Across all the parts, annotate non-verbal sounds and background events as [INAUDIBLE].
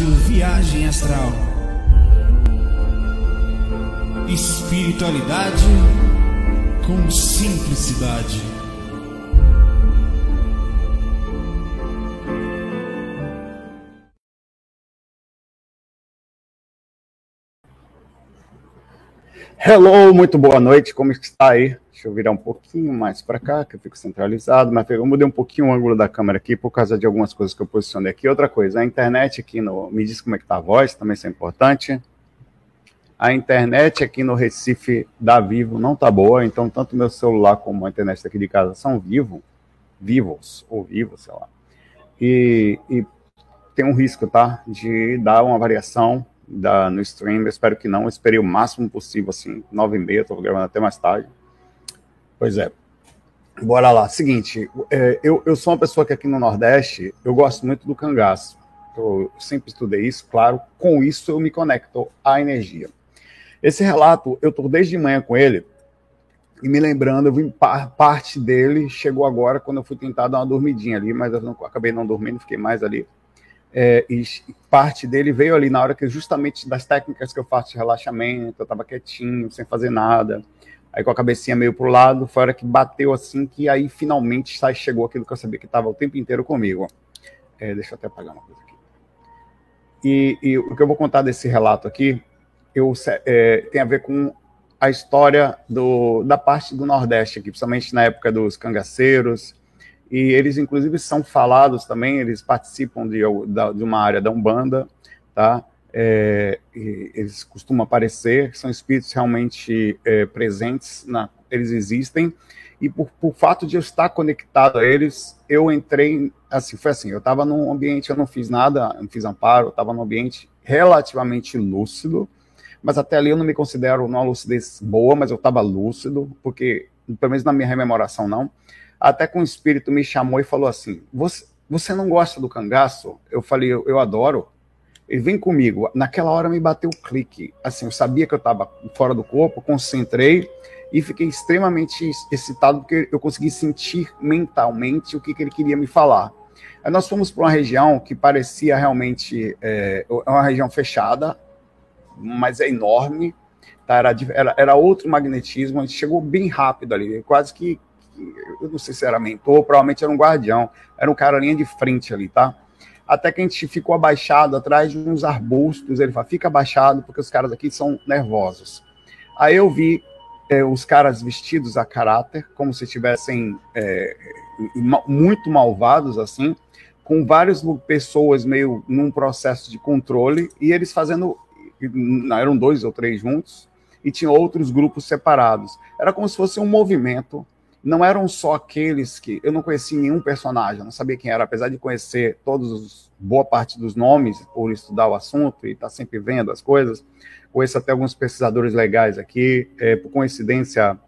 Rádio Viagem Astral. Espiritualidade com simplicidade. Hello, muito boa noite, como está aí? Deixa eu virar um pouquinho mais para cá, que eu fico centralizado, mas eu mudei um pouquinho o ângulo da câmera aqui por causa de algumas coisas que eu posicionei aqui. Outra coisa, a internet aqui no. Me diz como é que tá a voz, também isso é importante. A internet aqui no Recife da Vivo não tá boa, então tanto meu celular como a internet daqui de casa são vivo, vivos, ou vivos, sei lá. E, e tem um risco, tá? De dar uma variação da, no stream. Eu espero que não. Eu esperei o máximo possível, assim, nove e meia, estou gravando até mais tarde. Pois é. Bora lá. Seguinte, é, eu, eu sou uma pessoa que aqui no Nordeste, eu gosto muito do cangaço. Eu sempre estudei isso, claro. Com isso eu me conecto à energia. Esse relato, eu estou desde manhã com ele, e me lembrando, eu vim parte dele, chegou agora quando eu fui tentar dar uma dormidinha ali, mas eu não, acabei não dormindo, fiquei mais ali. É, e parte dele veio ali na hora que justamente das técnicas que eu faço de relaxamento, eu estava quietinho, sem fazer nada aí com a cabecinha meio pro lado, foi a hora que bateu assim, que aí finalmente sai, chegou aquilo que eu sabia que estava o tempo inteiro comigo. É, deixa eu até apagar uma coisa aqui. E, e, o que eu vou contar desse relato aqui eu, é, tem a ver com a história do, da parte do Nordeste aqui, principalmente na época dos cangaceiros, e eles inclusive são falados também, eles participam de, de uma área da Umbanda, tá? É, eles costumam aparecer, são espíritos realmente é, presentes, na, eles existem, e por, por fato de eu estar conectado a eles, eu entrei, assim, foi assim, eu estava num ambiente, eu não fiz nada, não fiz amparo, eu estava num ambiente relativamente lúcido, mas até ali eu não me considero uma lucidez boa, mas eu estava lúcido, porque, pelo menos na minha rememoração não, até que um espírito me chamou e falou assim, você, você não gosta do cangaço? Eu falei, eu, eu adoro, ele vem comigo. Naquela hora me bateu o clique. Assim, eu sabia que eu estava fora do corpo, concentrei e fiquei extremamente excitado porque eu consegui sentir mentalmente o que, que ele queria me falar. Aí nós fomos para uma região que parecia realmente é, é, uma região fechada, mas é enorme. Tá? Era, era, era outro magnetismo. A gente chegou bem rápido ali, quase que, eu não sei se era mentor, provavelmente era um guardião, era um cara linha de frente ali, tá? Até que a gente ficou abaixado atrás de uns arbustos. Ele fala, fica abaixado, porque os caras aqui são nervosos. Aí eu vi é, os caras vestidos a caráter, como se estivessem é, muito malvados, assim, com várias pessoas meio num processo de controle, e eles fazendo. Eram dois ou três juntos, e tinha outros grupos separados. Era como se fosse um movimento não eram só aqueles que eu não conhecia nenhum personagem, não sabia quem era, apesar de conhecer todos os, boa parte dos nomes por estudar o assunto e estar tá sempre vendo as coisas. Conheço até alguns pesquisadores legais aqui. É, por coincidência,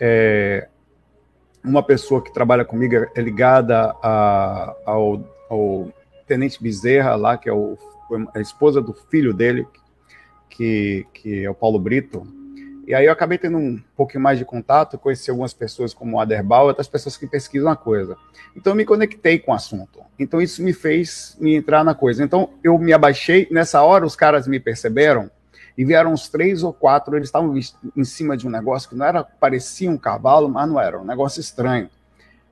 é, uma pessoa que trabalha comigo é ligada a, ao, ao, Tenente Bezerra, lá, que é o, a esposa do filho dele, que, que é o Paulo Brito e aí eu acabei tendo um pouquinho mais de contato, conheci algumas pessoas como o Aderbal, outras pessoas que pesquisam a coisa. Então eu me conectei com o assunto. Então isso me fez me entrar na coisa. Então eu me abaixei, nessa hora os caras me perceberam e vieram uns três ou quatro, eles estavam em cima de um negócio que não era, parecia um cavalo, mas não era, um negócio estranho.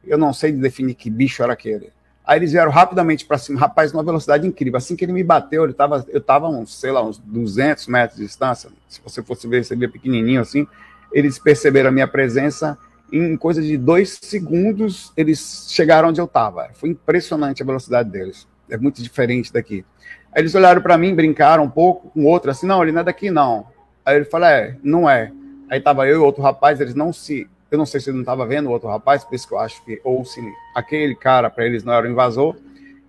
Eu não sei definir que bicho era aquele. Aí eles vieram rapidamente para cima, rapaz, numa velocidade incrível. Assim que ele me bateu, ele tava, eu estava uns, sei lá, uns 200 metros de distância. Se você fosse ver, você via pequenininho assim. Eles perceberam a minha presença. Em coisa de dois segundos, eles chegaram onde eu estava. Foi impressionante a velocidade deles. É muito diferente daqui. Aí eles olharam para mim, brincaram um pouco com outro, assim, não, ele não é daqui, não. Aí ele falou, é, não é. Aí tava eu e outro rapaz, eles não se eu não sei se ele não estava vendo o outro rapaz, por isso que eu acho que, ou se aquele cara para eles não era o invasor,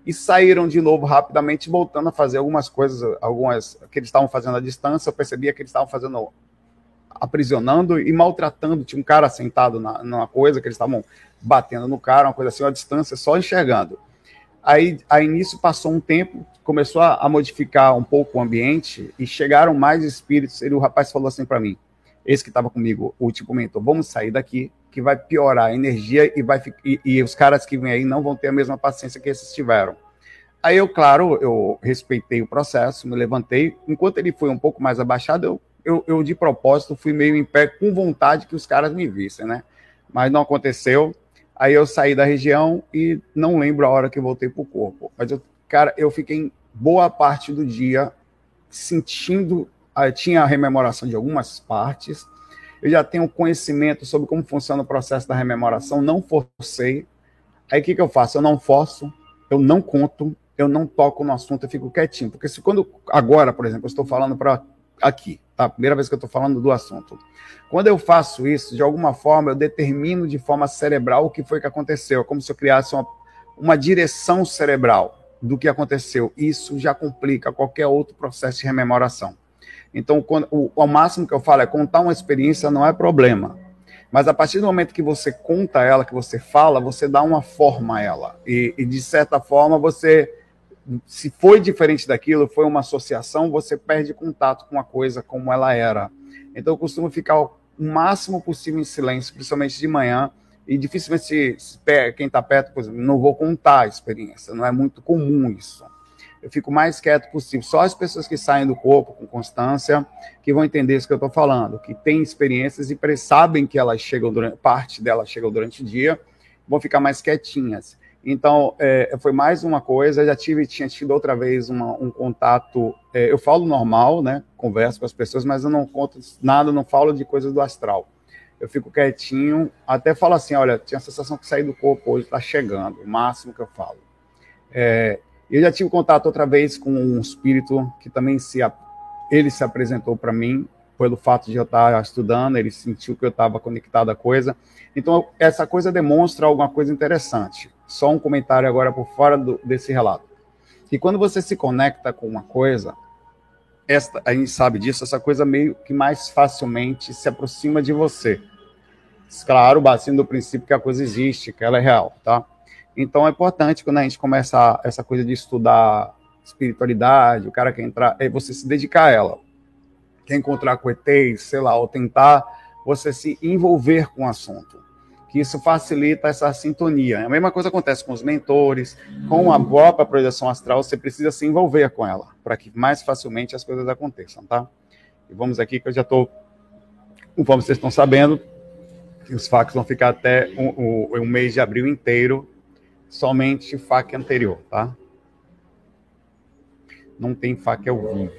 e saíram de novo rapidamente, voltando a fazer algumas coisas, algumas que eles estavam fazendo à distância. Eu percebia que eles estavam fazendo, aprisionando e maltratando. Tinha um cara sentado na, numa coisa, que eles estavam batendo no cara, uma coisa assim, à distância, só enxergando. Aí, aí nisso passou um tempo, começou a, a modificar um pouco o ambiente e chegaram mais espíritos. E o rapaz falou assim para mim: esse que estava comigo, o último mentor, vamos sair daqui, que vai piorar a energia e, vai, e, e os caras que vêm aí não vão ter a mesma paciência que esses tiveram. Aí eu, claro, eu respeitei o processo, me levantei. Enquanto ele foi um pouco mais abaixado, eu, eu, eu de propósito fui meio em pé, com vontade que os caras me vissem, né? Mas não aconteceu. Aí eu saí da região e não lembro a hora que voltei para o corpo. Mas, eu, cara, eu fiquei boa parte do dia sentindo, uh, tinha a rememoração de algumas partes, eu já tenho conhecimento sobre como funciona o processo da rememoração, não forcei. Aí o que, que eu faço? Eu não forço, eu não conto, eu não toco no assunto, eu fico quietinho. Porque se quando, agora, por exemplo, eu estou falando para aqui, tá? Primeira vez que eu estou falando do assunto. Quando eu faço isso, de alguma forma, eu determino de forma cerebral o que foi que aconteceu, como se eu criasse uma, uma direção cerebral do que aconteceu. Isso já complica qualquer outro processo de rememoração. Então, quando, o, o máximo que eu falo é contar uma experiência não é problema. Mas a partir do momento que você conta ela, que você fala, você dá uma forma a ela. E, e, de certa forma, você, se foi diferente daquilo, foi uma associação, você perde contato com a coisa como ela era. Então, eu costumo ficar o máximo possível em silêncio, principalmente de manhã. E dificilmente, se, se quem está perto, por exemplo, não vou contar a experiência. Não é muito comum isso eu fico mais quieto possível. Só as pessoas que saem do corpo com constância que vão entender isso que eu estou falando, que têm experiências e sabem que elas chegam durante, parte delas chegam durante o dia, vão ficar mais quietinhas. Então, é, foi mais uma coisa, já tive, tinha tido outra vez uma, um contato, é, eu falo normal, né, converso com as pessoas, mas eu não conto nada, não falo de coisas do astral. Eu fico quietinho, até falo assim, olha, tinha a sensação que saí do corpo hoje, está chegando, o máximo que eu falo. É, eu já tive contato outra vez com um espírito que também se ele se apresentou para mim pelo fato de eu estar estudando, ele sentiu que eu estava conectado à coisa. Então essa coisa demonstra alguma coisa interessante. Só um comentário agora por fora do, desse relato. Que quando você se conecta com uma coisa, esta, a gente sabe disso, essa coisa meio que mais facilmente se aproxima de você. Claro, batendo do princípio que a coisa existe, que ela é real, tá? Então é importante quando a gente começa essa coisa de estudar espiritualidade, o cara quer entrar, é você se dedicar a ela. Quer encontrar com ETs, sei lá, ou tentar você se envolver com o assunto. Que isso facilita essa sintonia. A mesma coisa acontece com os mentores, com a própria projeção astral, você precisa se envolver com ela, para que mais facilmente as coisas aconteçam, tá? E vamos aqui que eu já estou, conforme vocês estão sabendo, os fax vão ficar até um, um, um mês de abril inteiro somente faca anterior, tá? Não tem faca ao vivo.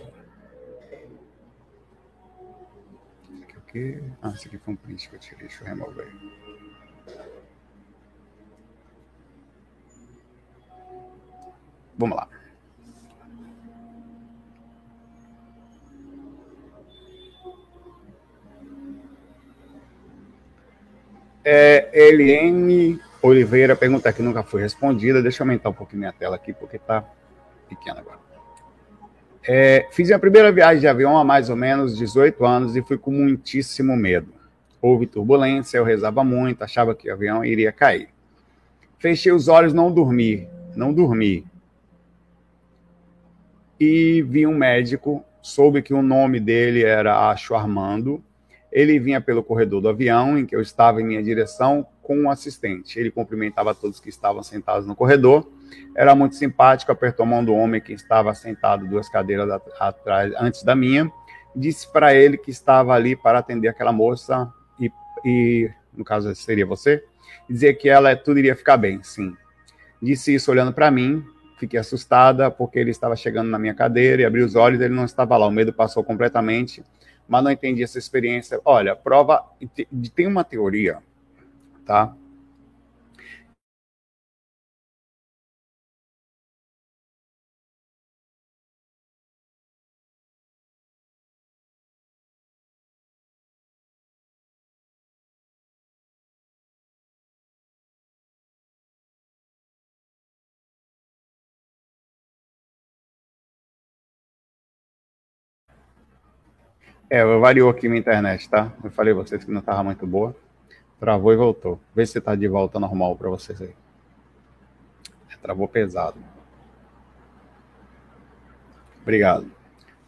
Aqui, quê? Ah, esse aqui foi um print que eu tirei, deixa eu remover. Vamos lá. É, LN Oliveira pergunta que nunca foi respondida. Deixa eu aumentar um pouquinho minha tela aqui, porque está pequena agora. É, fiz a primeira viagem de avião há mais ou menos 18 anos e fui com muitíssimo medo. Houve turbulência, eu rezava muito, achava que o avião iria cair. Fechei os olhos, não dormi, não dormi. E vi um médico, soube que o nome dele era Acho Armando. Ele vinha pelo corredor do avião em que eu estava em minha direção, com um assistente. Ele cumprimentava todos que estavam sentados no corredor. Era muito simpático, apertou a mão do homem que estava sentado duas cadeiras atrás, antes da minha. Disse para ele que estava ali para atender aquela moça e, e no caso seria você, dizer que ela tudo iria ficar bem, sim. Disse isso olhando para mim, fiquei assustada porque ele estava chegando na minha cadeira e abri os olhos, ele não estava lá, o medo passou completamente, mas não entendi essa experiência. Olha, prova tem uma teoria tá? É, variou aqui minha internet, tá? Eu falei a vocês que não estava muito boa. Travou e voltou. Vê se está de volta normal para vocês aí. Travou pesado. Obrigado.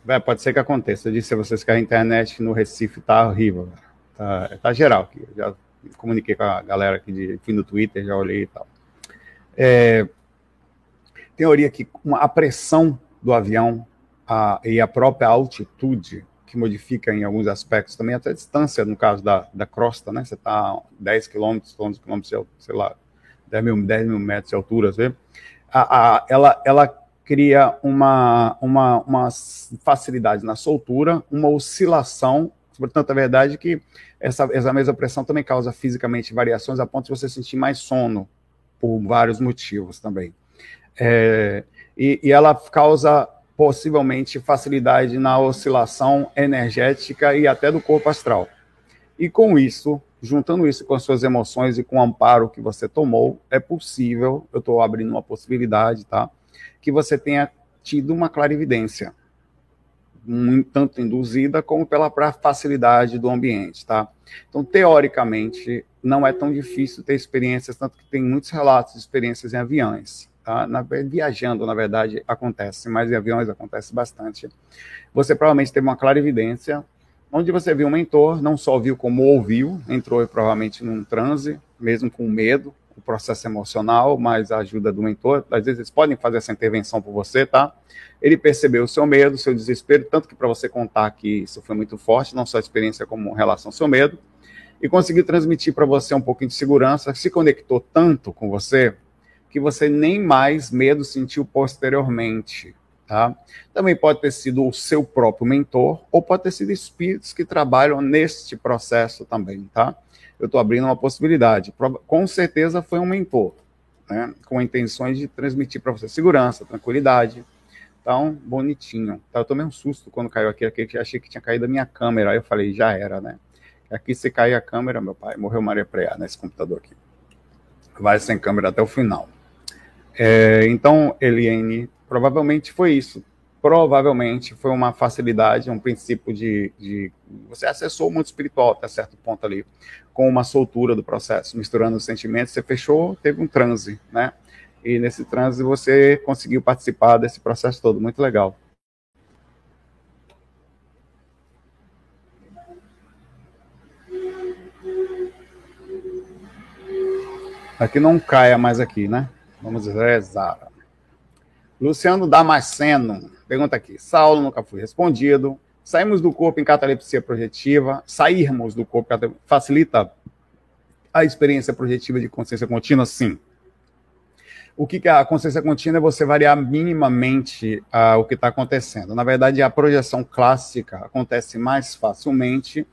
Vé, pode ser que aconteça. Eu disse a vocês que a internet no Recife tá horrível. Tá, tá geral aqui. Eu já comuniquei com a galera aqui de fim do Twitter, já olhei e tal. É, teoria que a pressão do avião a, e a própria altitude, que modifica em alguns aspectos também, até a distância, no caso da, da crosta, né? Você está 10 quilômetros, 11 quilômetros, sei lá, 10 mil, 10 mil metros de altura, vezes, a, a, ela, ela cria uma, uma, uma facilidade na soltura, uma oscilação, portanto, a verdade é que essa, essa mesma pressão também causa fisicamente variações a ponto de você sentir mais sono, por vários motivos também. É, e, e ela causa possivelmente facilidade na oscilação energética e até do corpo astral. E com isso, juntando isso com as suas emoções e com o amparo que você tomou, é possível, eu estou abrindo uma possibilidade, tá? Que você tenha tido uma clarividência, tanto induzida como pela facilidade do ambiente, tá? Então, teoricamente, não é tão difícil ter experiências, tanto que tem muitos relatos de experiências em aviões. Tá? Na, viajando, na verdade, acontece, mas em aviões acontece bastante. Você provavelmente teve uma clarividência onde você viu um mentor, não só viu como ouviu, entrou provavelmente num transe, mesmo com medo, o processo emocional, mas a ajuda do mentor, às vezes eles podem fazer essa intervenção por você, tá? Ele percebeu o seu medo, o seu desespero, tanto que para você contar que isso foi muito forte, não só a experiência como relação ao seu medo, e conseguiu transmitir para você um pouquinho de segurança, se conectou tanto com você que você nem mais medo sentiu posteriormente. Tá? Também pode ter sido o seu próprio mentor, ou pode ter sido espíritos que trabalham neste processo também, tá? Eu estou abrindo uma possibilidade. Com certeza foi um mentor, né? Com intenções de transmitir para você segurança, tranquilidade. Então, bonitinho. Tá? Eu tomei um susto quando caiu aqui, aqui achei que tinha caído a minha câmera. Aí eu falei, já era, né? Aqui se cair a câmera, meu pai, morreu Maria Preá nesse computador aqui. Vai sem câmera até o final. É, então, Eliane, provavelmente foi isso. Provavelmente foi uma facilidade, um princípio de, de, Você acessou o mundo espiritual até certo ponto ali, com uma soltura do processo, misturando os sentimentos. Você fechou, teve um transe, né? E nesse transe você conseguiu participar desse processo todo. Muito legal. Aqui não caia mais aqui, né? Vamos rezar. Luciano Damasceno pergunta aqui: Saulo nunca foi respondido. Saímos do corpo em catalepsia projetiva. Sairmos do corpo facilita a experiência projetiva de consciência contínua? Sim. O que, é a consciência contínua é você variar minimamente uh, o que está acontecendo. Na verdade, a projeção clássica acontece mais facilmente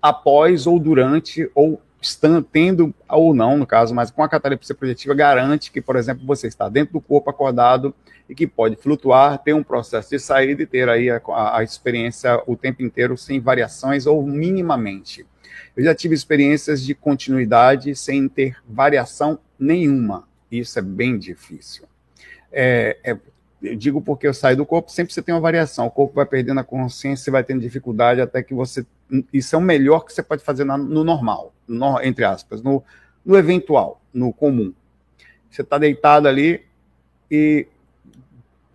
após ou durante ou estando, tendo ou não, no caso, mas com a catalepsia projetiva, garante que, por exemplo, você está dentro do corpo acordado e que pode flutuar, ter um processo de saída e ter aí a, a, experiência o tempo inteiro sem variações ou minimamente. Eu já tive experiências de continuidade sem ter variação nenhuma. Isso é bem difícil. É, é, eu digo porque eu saio do corpo, sempre você tem uma variação. O corpo vai perdendo a consciência, vai tendo dificuldade até que você. Isso é o melhor que você pode fazer no normal, no, entre aspas, no, no eventual, no comum. Você está deitado ali e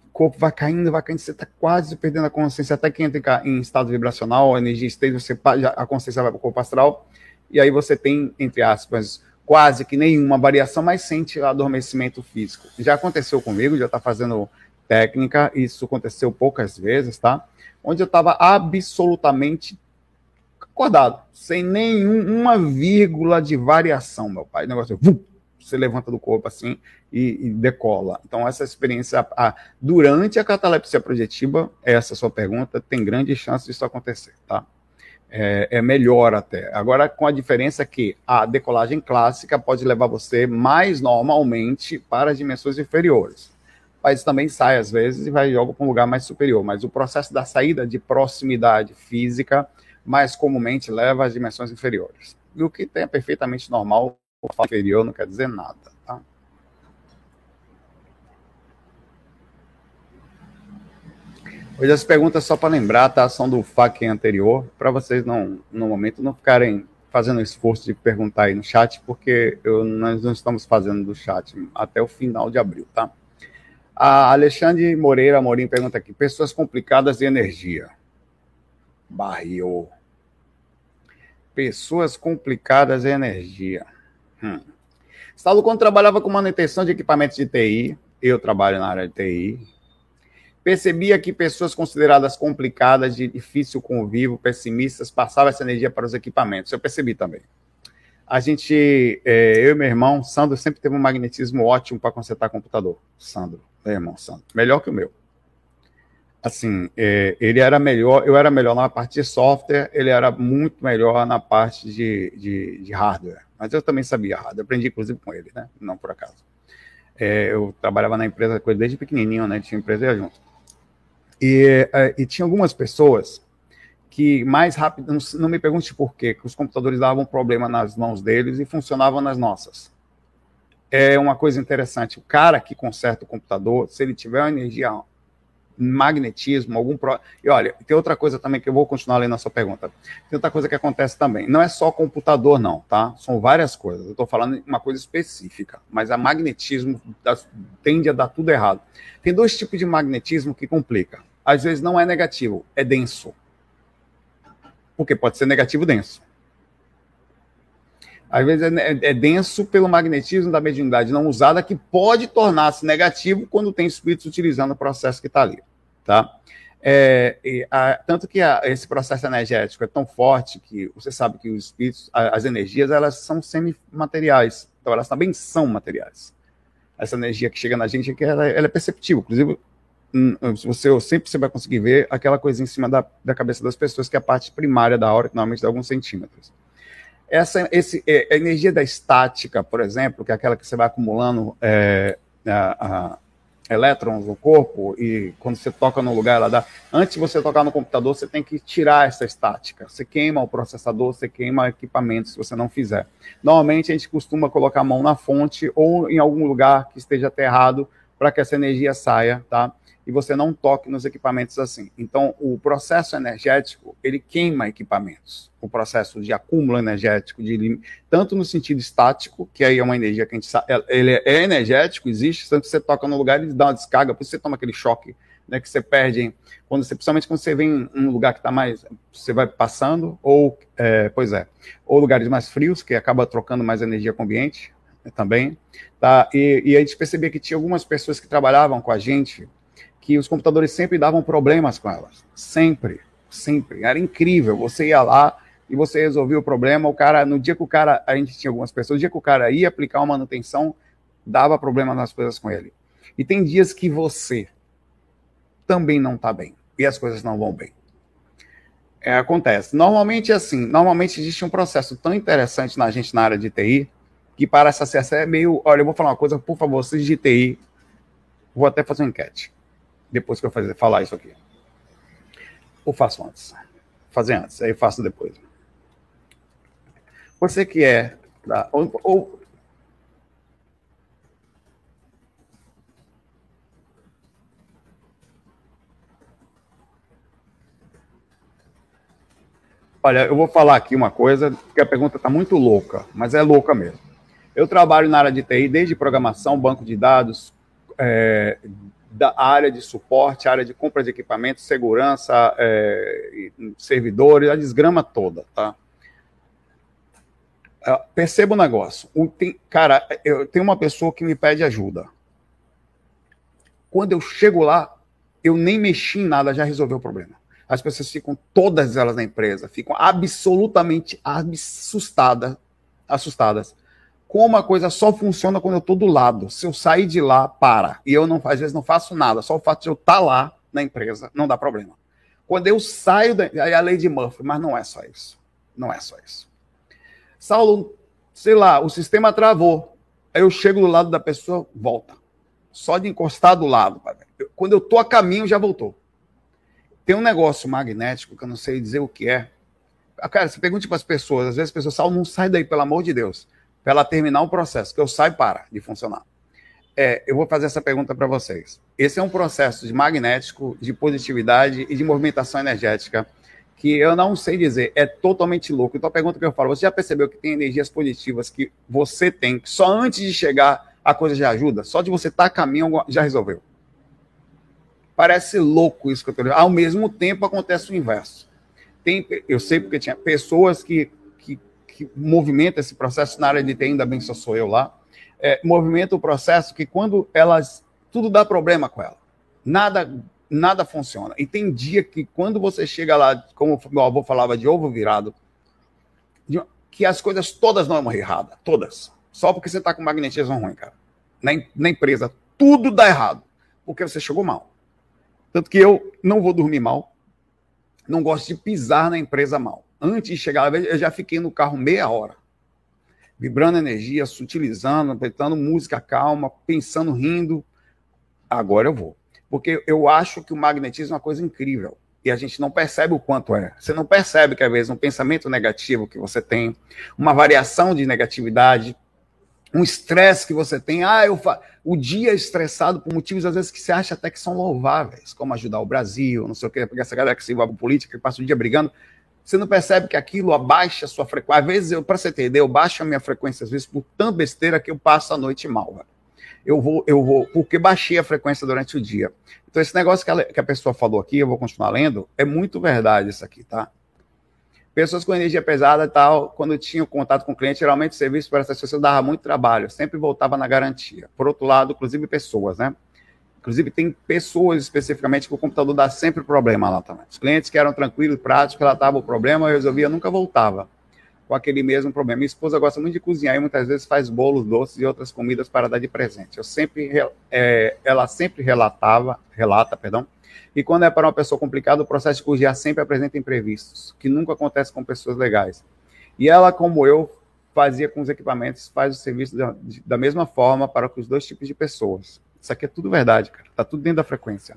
o corpo vai caindo, vai caindo, você está quase perdendo a consciência, até que entra em estado vibracional, energia esteja, você, a consciência vai para o corpo astral, e aí você tem, entre aspas, quase que nenhuma variação, mas sente adormecimento físico. Já aconteceu comigo, já está fazendo técnica, isso aconteceu poucas vezes, tá? Onde eu estava absolutamente acordado, sem nenhuma vírgula de variação, meu pai. O negócio, vum, você levanta do corpo assim e, e decola. Então, essa experiência, a, durante a catalepsia projetiva, essa sua pergunta, tem grande chance disso acontecer, tá? É, é, melhor até. Agora, com a diferença que a decolagem clássica pode levar você mais normalmente para as dimensões inferiores mas também sai às vezes e vai joga para um lugar mais superior. Mas o processo da saída de proximidade física mais comumente leva às dimensões inferiores. E o que é perfeitamente normal, o inferior não quer dizer nada. Tá? Hoje as perguntas só para lembrar, tá? São do FAQ anterior, para vocês não, no momento, não ficarem fazendo esforço de perguntar aí no chat, porque eu, nós não estamos fazendo do chat até o final de abril, tá? A Alexandre Moreira Amorim pergunta aqui: pessoas complicadas de energia. Barril. Pessoas complicadas de energia. Hum. Saulo, quando trabalhava com manutenção de equipamentos de TI, eu trabalho na área de TI, percebia que pessoas consideradas complicadas, de difícil convívio, pessimistas, passavam essa energia para os equipamentos. Eu percebi também. A gente, é, eu e meu irmão, Sandro, sempre teve um magnetismo ótimo para consertar computador. Sandro, meu irmão, Sandro. Melhor que o meu. Assim, é, ele era melhor, eu era melhor na parte de software, ele era muito melhor na parte de, de, de hardware. Mas eu também sabia hardware, aprendi inclusive com ele, né? Não por acaso. É, eu trabalhava na empresa ele desde pequenininho, né? Tinha empresa junto. E, é, e tinha algumas pessoas que mais rápido, não, não me pergunte por quê, que os computadores davam problema nas mãos deles e funcionavam nas nossas. É uma coisa interessante. O cara que conserta o computador, se ele tiver uma energia magnetismo, algum pro... E olha, tem outra coisa também que eu vou continuar lendo a sua pergunta. Tem outra coisa que acontece também. Não é só computador, não, tá? São várias coisas. Eu estou falando uma coisa específica, mas a magnetismo tende a dar tudo errado. Tem dois tipos de magnetismo que complica. Às vezes não é negativo, é denso. Porque pode ser negativo denso. Às vezes é, é, é denso pelo magnetismo da mediunidade não usada, que pode tornar-se negativo quando tem espíritos utilizando o processo que está ali. Tá? É, a, tanto que a, esse processo energético é tão forte que você sabe que os espíritos, a, as energias, elas são semimateriais. Então, elas também são materiais. Essa energia que chega na gente, é ela, ela é perceptível. Inclusive, hum, você sempre você vai conseguir ver aquela coisa em cima da, da cabeça das pessoas, que é a parte primária da aura, que normalmente dá alguns centímetros. Essa esse, é, a energia da estática, por exemplo, que é aquela que você vai acumulando é, a, a, elétrons no corpo e quando você toca no lugar ela dá. Antes de você tocar no computador, você tem que tirar essa estática. Você queima o processador, você queima o equipamento se você não fizer. Normalmente a gente costuma colocar a mão na fonte ou em algum lugar que esteja aterrado para que essa energia saia, tá? E você não toque nos equipamentos assim. Então, o processo energético, ele queima equipamentos. O processo de acúmulo energético, de, tanto no sentido estático, que aí é uma energia que a gente sabe, ele é energético, existe, tanto que você toca no lugar, ele dá uma descarga, por isso você toma aquele choque, né, que você perde, quando você, principalmente quando você vem em um lugar que está mais, você vai passando, ou, é, pois é, ou lugares mais frios, que acaba trocando mais energia com o ambiente, né, também, tá? E, e a gente percebia que tinha algumas pessoas que trabalhavam com a gente, que os computadores sempre davam problemas com elas. Sempre, sempre. Era incrível. Você ia lá e você resolvia o problema. O cara, no dia que o cara, a gente tinha algumas pessoas, no dia que o cara ia aplicar uma manutenção, dava problema nas coisas com ele. E tem dias que você também não está bem e as coisas não vão bem. É, acontece. Normalmente é assim. Normalmente existe um processo tão interessante na gente na área de TI que para essa acesso é meio. Olha, eu vou falar uma coisa, por favor, vocês de TI, vou até fazer uma enquete depois que eu fazer, falar isso aqui. Ou faço antes? Fazer antes, aí faço depois. Você que é. Da, ou, ou Olha, eu vou falar aqui uma coisa, porque a pergunta está muito louca, mas é louca mesmo. Eu trabalho na área de TI desde programação, banco de dados, é, da área de suporte, área de compra de equipamentos, segurança, é, servidores, a desgrama toda, tá? É, perceba o negócio. Um, tem, cara, eu tenho uma pessoa que me pede ajuda. Quando eu chego lá, eu nem mexi em nada, já resolveu o problema. As pessoas ficam, todas elas na empresa, ficam absolutamente assustadas, assustadas como a coisa só funciona quando eu estou do lado. Se eu sair de lá, para. E eu não, às vezes não faço nada. Só o fato de eu estar tá lá na empresa não dá problema. Quando eu saio, da, aí a lei de Murphy, mas não é só isso. Não é só isso. Saulo, sei lá, o sistema travou. Aí eu chego do lado da pessoa, volta. Só de encostar do lado. Quando eu estou a caminho, já voltou. Tem um negócio magnético que eu não sei dizer o que é. Cara, você pergunta para as pessoas, às vezes as pessoas, Saulo, não sai daí, pelo amor de Deus para ela terminar o processo, que eu saio para de funcionar. É, eu vou fazer essa pergunta para vocês. Esse é um processo de magnético, de positividade e de movimentação energética que eu não sei dizer, é totalmente louco. Então a pergunta que eu falo, você já percebeu que tem energias positivas que você tem, que só antes de chegar a coisa já ajuda? Só de você estar tá a caminho já resolveu. Parece louco isso que eu estou dizendo. Ao mesmo tempo acontece o inverso. Tem, eu sei porque tinha pessoas que que movimenta esse processo na área de TI, ainda bem só sou eu lá, é, movimenta o processo que quando elas tudo dá problema com ela. Nada nada funciona. E tem dia que quando você chega lá, como meu avô falava de ovo virado, que as coisas todas não vão errada, todas. Só porque você está com magnetismo ruim, cara. Na, na empresa, tudo dá errado, porque você chegou mal. Tanto que eu não vou dormir mal, não gosto de pisar na empresa mal. Antes de chegar, eu já fiquei no carro meia hora, vibrando energia, sutilizando, apertando música calma, pensando, rindo. Agora eu vou. Porque eu acho que o magnetismo é uma coisa incrível e a gente não percebe o quanto é. Você não percebe que, às vezes, um pensamento negativo que você tem, uma variação de negatividade, um estresse que você tem, ah, eu fa... o dia é estressado por motivos, às vezes, que você acha até que são louváveis, como ajudar o Brasil, não sei o quê, porque essa galera que se envolve com política, que passa o dia brigando, você não percebe que aquilo abaixa a sua frequência. Às vezes, para você entender, eu baixo a minha frequência, às vezes, por tanta besteira que eu passo a noite mal. Eu vou, eu vou, porque baixei a frequência durante o dia. Então, esse negócio que a, que a pessoa falou aqui, eu vou continuar lendo, é muito verdade isso aqui, tá? Pessoas com energia pesada e tal, quando tinham contato com o cliente, geralmente o serviço para essas pessoas dava muito trabalho, sempre voltava na garantia. Por outro lado, inclusive pessoas, né? Inclusive, tem pessoas especificamente que o computador dá sempre problema lá também. Os clientes que eram tranquilos, práticos, relatavam o problema, eu resolvia, nunca voltava com aquele mesmo problema. Minha esposa gosta muito de cozinhar e muitas vezes faz bolos, doces e outras comidas para dar de presente. Eu sempre, é, ela sempre relatava, relata, perdão, e quando é para uma pessoa complicada, o processo de cozinhar sempre apresenta imprevistos, que nunca acontece com pessoas legais. E ela, como eu, fazia com os equipamentos, faz o serviço da, da mesma forma para os dois tipos de pessoas. Isso aqui é tudo verdade, cara. Está tudo dentro da frequência.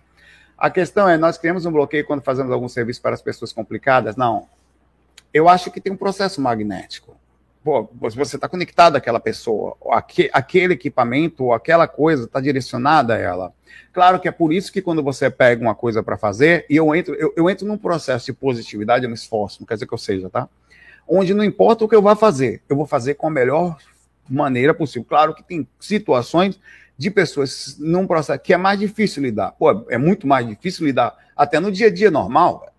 A questão é, nós criamos um bloqueio quando fazemos algum serviço para as pessoas complicadas? Não eu acho que tem um processo magnético. Pô, você está conectado àquela pessoa, aquele equipamento ou aquela coisa está direcionada a ela. Claro que é por isso que quando você pega uma coisa para fazer, e eu entro, eu, eu, entro num processo de positividade, eu me esforço, não quer dizer que eu seja, tá? Onde não importa o que eu vá fazer, eu vou fazer com a melhor maneira possível. Claro que tem situações de pessoas num processo que é mais difícil lidar. Pô, é muito mais difícil lidar até no dia a dia normal.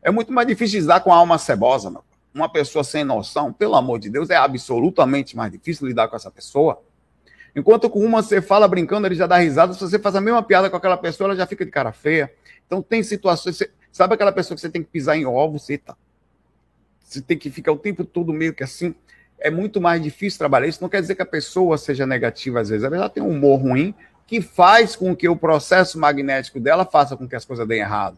É muito mais difícil lidar com a alma cebosa, meu. Uma pessoa sem noção, pelo amor de Deus, é absolutamente mais difícil lidar com essa pessoa. Enquanto com uma você fala brincando, ele já dá risada. Se você faz a mesma piada com aquela pessoa, ela já fica de cara feia. Então tem situações. Você, sabe aquela pessoa que você tem que pisar em ovos? Tá, você tem que ficar o tempo todo meio que assim. É muito mais difícil trabalhar. Isso não quer dizer que a pessoa seja negativa às vezes. Ela tem um humor ruim que faz com que o processo magnético dela faça com que as coisas deem errado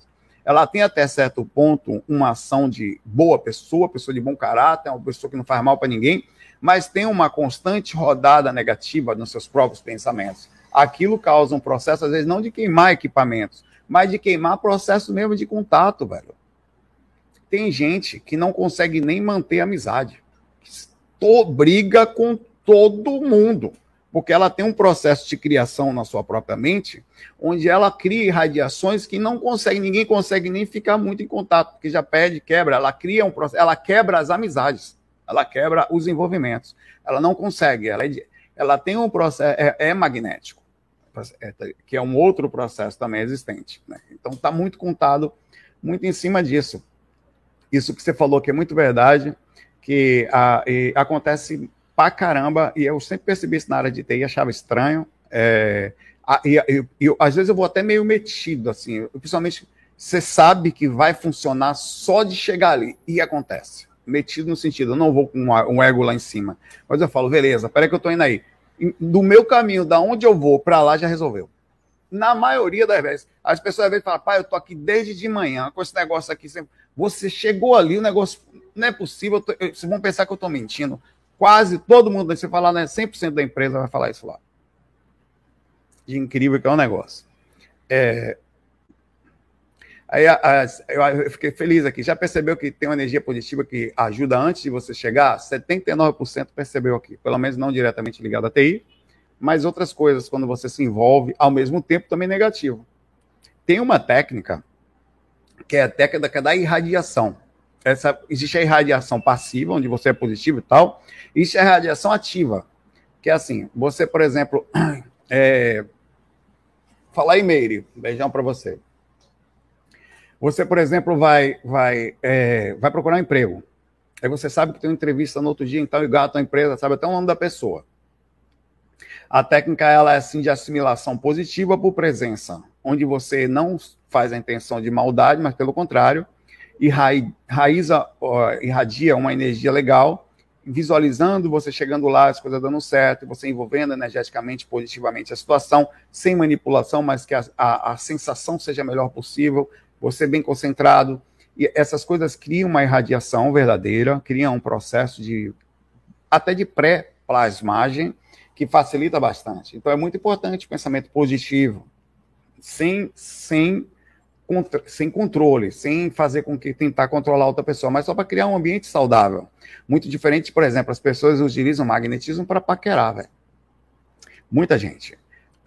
ela tem até certo ponto uma ação de boa pessoa, pessoa de bom caráter, uma pessoa que não faz mal para ninguém, mas tem uma constante rodada negativa nos seus próprios pensamentos. Aquilo causa um processo, às vezes, não de queimar equipamentos, mas de queimar processo mesmo de contato, velho. Tem gente que não consegue nem manter amizade. Tô, briga com todo mundo porque ela tem um processo de criação na sua própria mente, onde ela cria radiações que não consegue, ninguém consegue nem ficar muito em contato, porque já perde, quebra, ela cria um processo, ela quebra as amizades, ela quebra os envolvimentos, ela não consegue, ela, é, ela tem um processo, é, é magnético, é, que é um outro processo também existente. Né? Então está muito contado, muito em cima disso. Isso que você falou que é muito verdade, que a, acontece pra caramba, e eu sempre percebi isso na área de TI, achava estranho. É, e, e, e, às vezes eu vou até meio metido, assim, principalmente você sabe que vai funcionar só de chegar ali, e acontece. Metido no sentido, eu não vou com um ego lá em cima, mas eu falo, beleza, peraí que eu tô indo aí. Do meu caminho, da onde eu vou para lá, já resolveu. Na maioria das vezes, as pessoas às vezes falam, pai, eu tô aqui desde de manhã com esse negócio aqui. Você chegou ali, o negócio não é possível, vocês vão pensar que eu tô mentindo. Quase todo mundo, você falar, né, 100% da empresa vai falar isso lá. De incrível que é um negócio. É... Aí eu fiquei feliz aqui. Já percebeu que tem uma energia positiva que ajuda antes de você chegar? 79% percebeu aqui. Pelo menos não diretamente ligado à TI, mas outras coisas, quando você se envolve, ao mesmo tempo também negativo. Tem uma técnica, que é a técnica da irradiação essa, existe a irradiação passiva, onde você é positivo e tal, e existe a irradiação ativa, que é assim, você, por exemplo, [CLEARS THROAT] é, falar aí, Meire, beijão para você. Você, por exemplo, vai, vai, é, vai procurar um emprego. Aí você sabe que tem uma entrevista no outro dia em tal lugar, tal empresa, sabe até o nome da pessoa. A técnica ela é assim de assimilação positiva por presença, onde você não faz a intenção de maldade, mas pelo contrário, raiza, irradia uma energia legal, visualizando você chegando lá, as coisas dando certo, você envolvendo energeticamente, positivamente a situação, sem manipulação, mas que a, a, a sensação seja a melhor possível, você bem concentrado. E essas coisas criam uma irradiação verdadeira, criam um processo de até de pré-plasmagem, que facilita bastante. Então é muito importante o pensamento positivo, sem, sem, sem controle, sem fazer com que tentar controlar outra pessoa, mas só para criar um ambiente saudável. Muito diferente, por exemplo, as pessoas utilizam magnetismo para paquerar, velho. Muita gente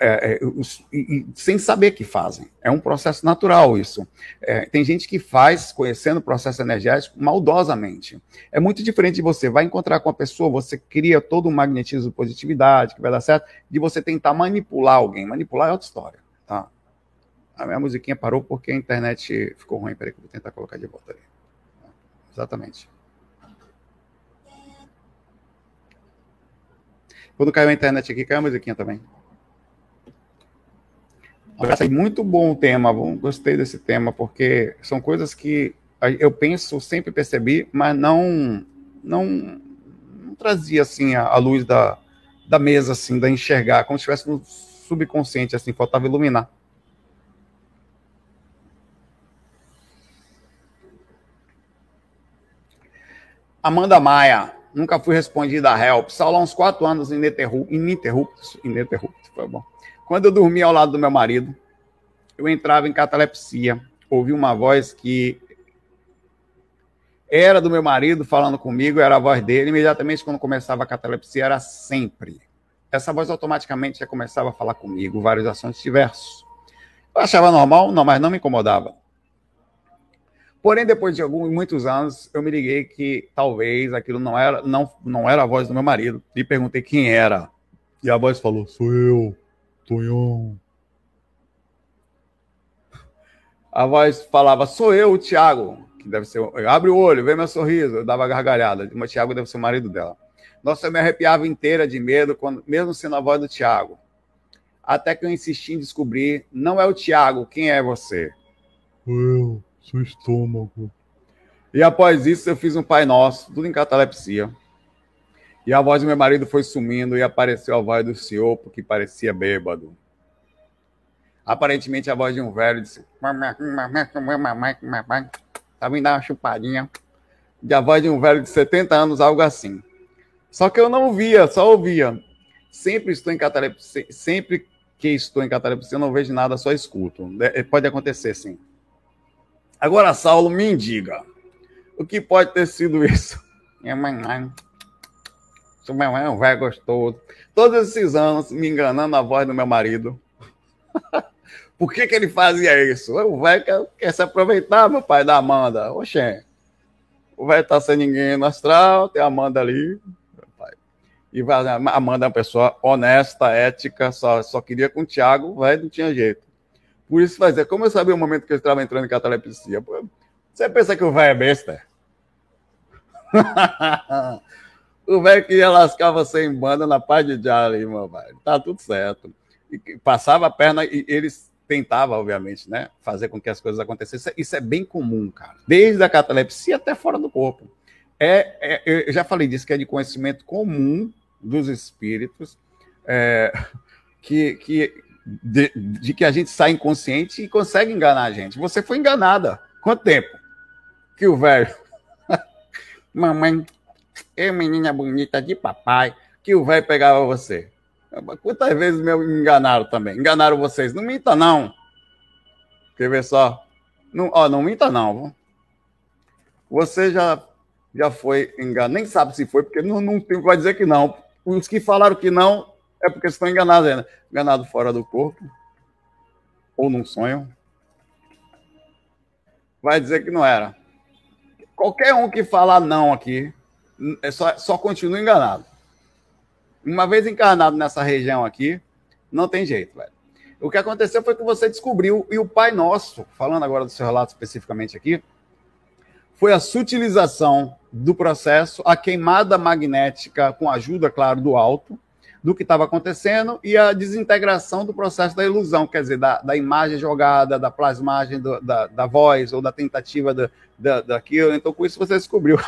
é, é, os, e, sem saber que fazem. É um processo natural isso. É, tem gente que faz, conhecendo o processo energético, maldosamente. É muito diferente de você. Vai encontrar com a pessoa, você cria todo um magnetismo de positividade, que vai dar certo, de você tentar manipular alguém. Manipular é outra história. A minha musiquinha parou porque a internet ficou ruim. Peraí que eu vou tentar colocar de volta ali. Exatamente. Quando caiu a internet aqui, caiu a musiquinha também. Abraço muito bom o tema, gostei desse tema, porque são coisas que eu penso, sempre percebi, mas não não, não trazia assim a, a, luz da, da mesa, assim, da enxergar, como se estivesse no subconsciente, assim, faltava iluminar. Amanda Maia, nunca fui respondida a help. Aula há uns quatro anos ininterruptos, ininterruptos, foi bom. Quando eu dormia ao lado do meu marido, eu entrava em catalepsia. Ouvi uma voz que era do meu marido falando comigo, era a voz dele. Imediatamente, quando começava a catalepsia, era sempre. Essa voz automaticamente já começava a falar comigo, vários assuntos diversos. Eu achava normal, não, mas não me incomodava. Porém, depois de alguns, muitos anos, eu me liguei que talvez aquilo não era, não, não era a voz do meu marido. E perguntei quem era. E a voz falou: Sou eu. Tonhão. A voz falava, sou eu, o Tiago, que deve ser. Abre o olho, vê meu sorriso. Eu dava gargalhada. O Tiago deve ser o marido dela. Nossa, eu me arrepiava inteira de medo, quando, mesmo sendo a voz do Tiago. Até que eu insisti em descobrir, não é o Tiago, quem é você? Eu, seu estômago. E após isso, eu fiz um Pai Nosso, tudo em catalepsia. E a voz do meu marido foi sumindo e apareceu a voz do senhor, porque parecia bêbado. Aparentemente a voz de um velho disse: Tá vindo dar uma chupadinha. E a voz de um velho de 70 anos, algo assim. Só que eu não via, só ouvia. Sempre estou em catalepsia, sempre que estou em catalepsia, eu não vejo nada, só escuto. Pode acontecer, sim. Agora, Saulo, me diga. O que pode ter sido isso? Minha mãe, seu meu é um velho gostoso. Todos esses anos me enganando a voz do meu marido. [LAUGHS] Por que, que ele fazia isso? O velho quer, quer, se aproveitar, meu pai, da Amanda. Oxê. O velho tá sem ninguém no astral, tem a Amanda ali. E a Amanda é uma pessoa honesta, ética, só, só queria com o Thiago, o velho não tinha jeito. Por isso fazia. Como eu sabia o momento que ele estava entrando em catalepsia? Você pensa que o velho é besta? [LAUGHS] O velho que ia lascar você em banda na paz de Jali, meu velho. Tá tudo certo. E passava a perna e eles tentavam, obviamente, né? Fazer com que as coisas acontecessem. Isso é bem comum, cara. Desde a catalepsia até fora do corpo. É, é eu já falei disso, que é de conhecimento comum dos espíritos, é, que, que de, de, que a gente sai inconsciente e consegue enganar a gente. Você foi enganada. Quanto tempo? Que o velho. [LAUGHS] Mamãe Ei, menina bonita de papai, que o velho pegava você. Quantas vezes me enganaram também? Enganaram vocês. Não minta, não. Quer ver só? Não, ó, não minta, não. Você já, já foi enganado. Nem sabe se foi, porque não, não vai dizer que não. Os que falaram que não é porque estão enganados ainda. Enganado fora do corpo. Ou num sonho. Vai dizer que não era. Qualquer um que falar não aqui, é só, só continua enganado. Uma vez encarnado nessa região aqui, não tem jeito, velho. O que aconteceu foi que você descobriu, e o Pai Nosso, falando agora do seu relato especificamente aqui, foi a sutilização do processo, a queimada magnética com a ajuda, claro, do alto, do que estava acontecendo e a desintegração do processo da ilusão, quer dizer, da, da imagem jogada, da plasmagem do, da, da voz ou da tentativa da, da, daquilo. Então, com isso, você descobriu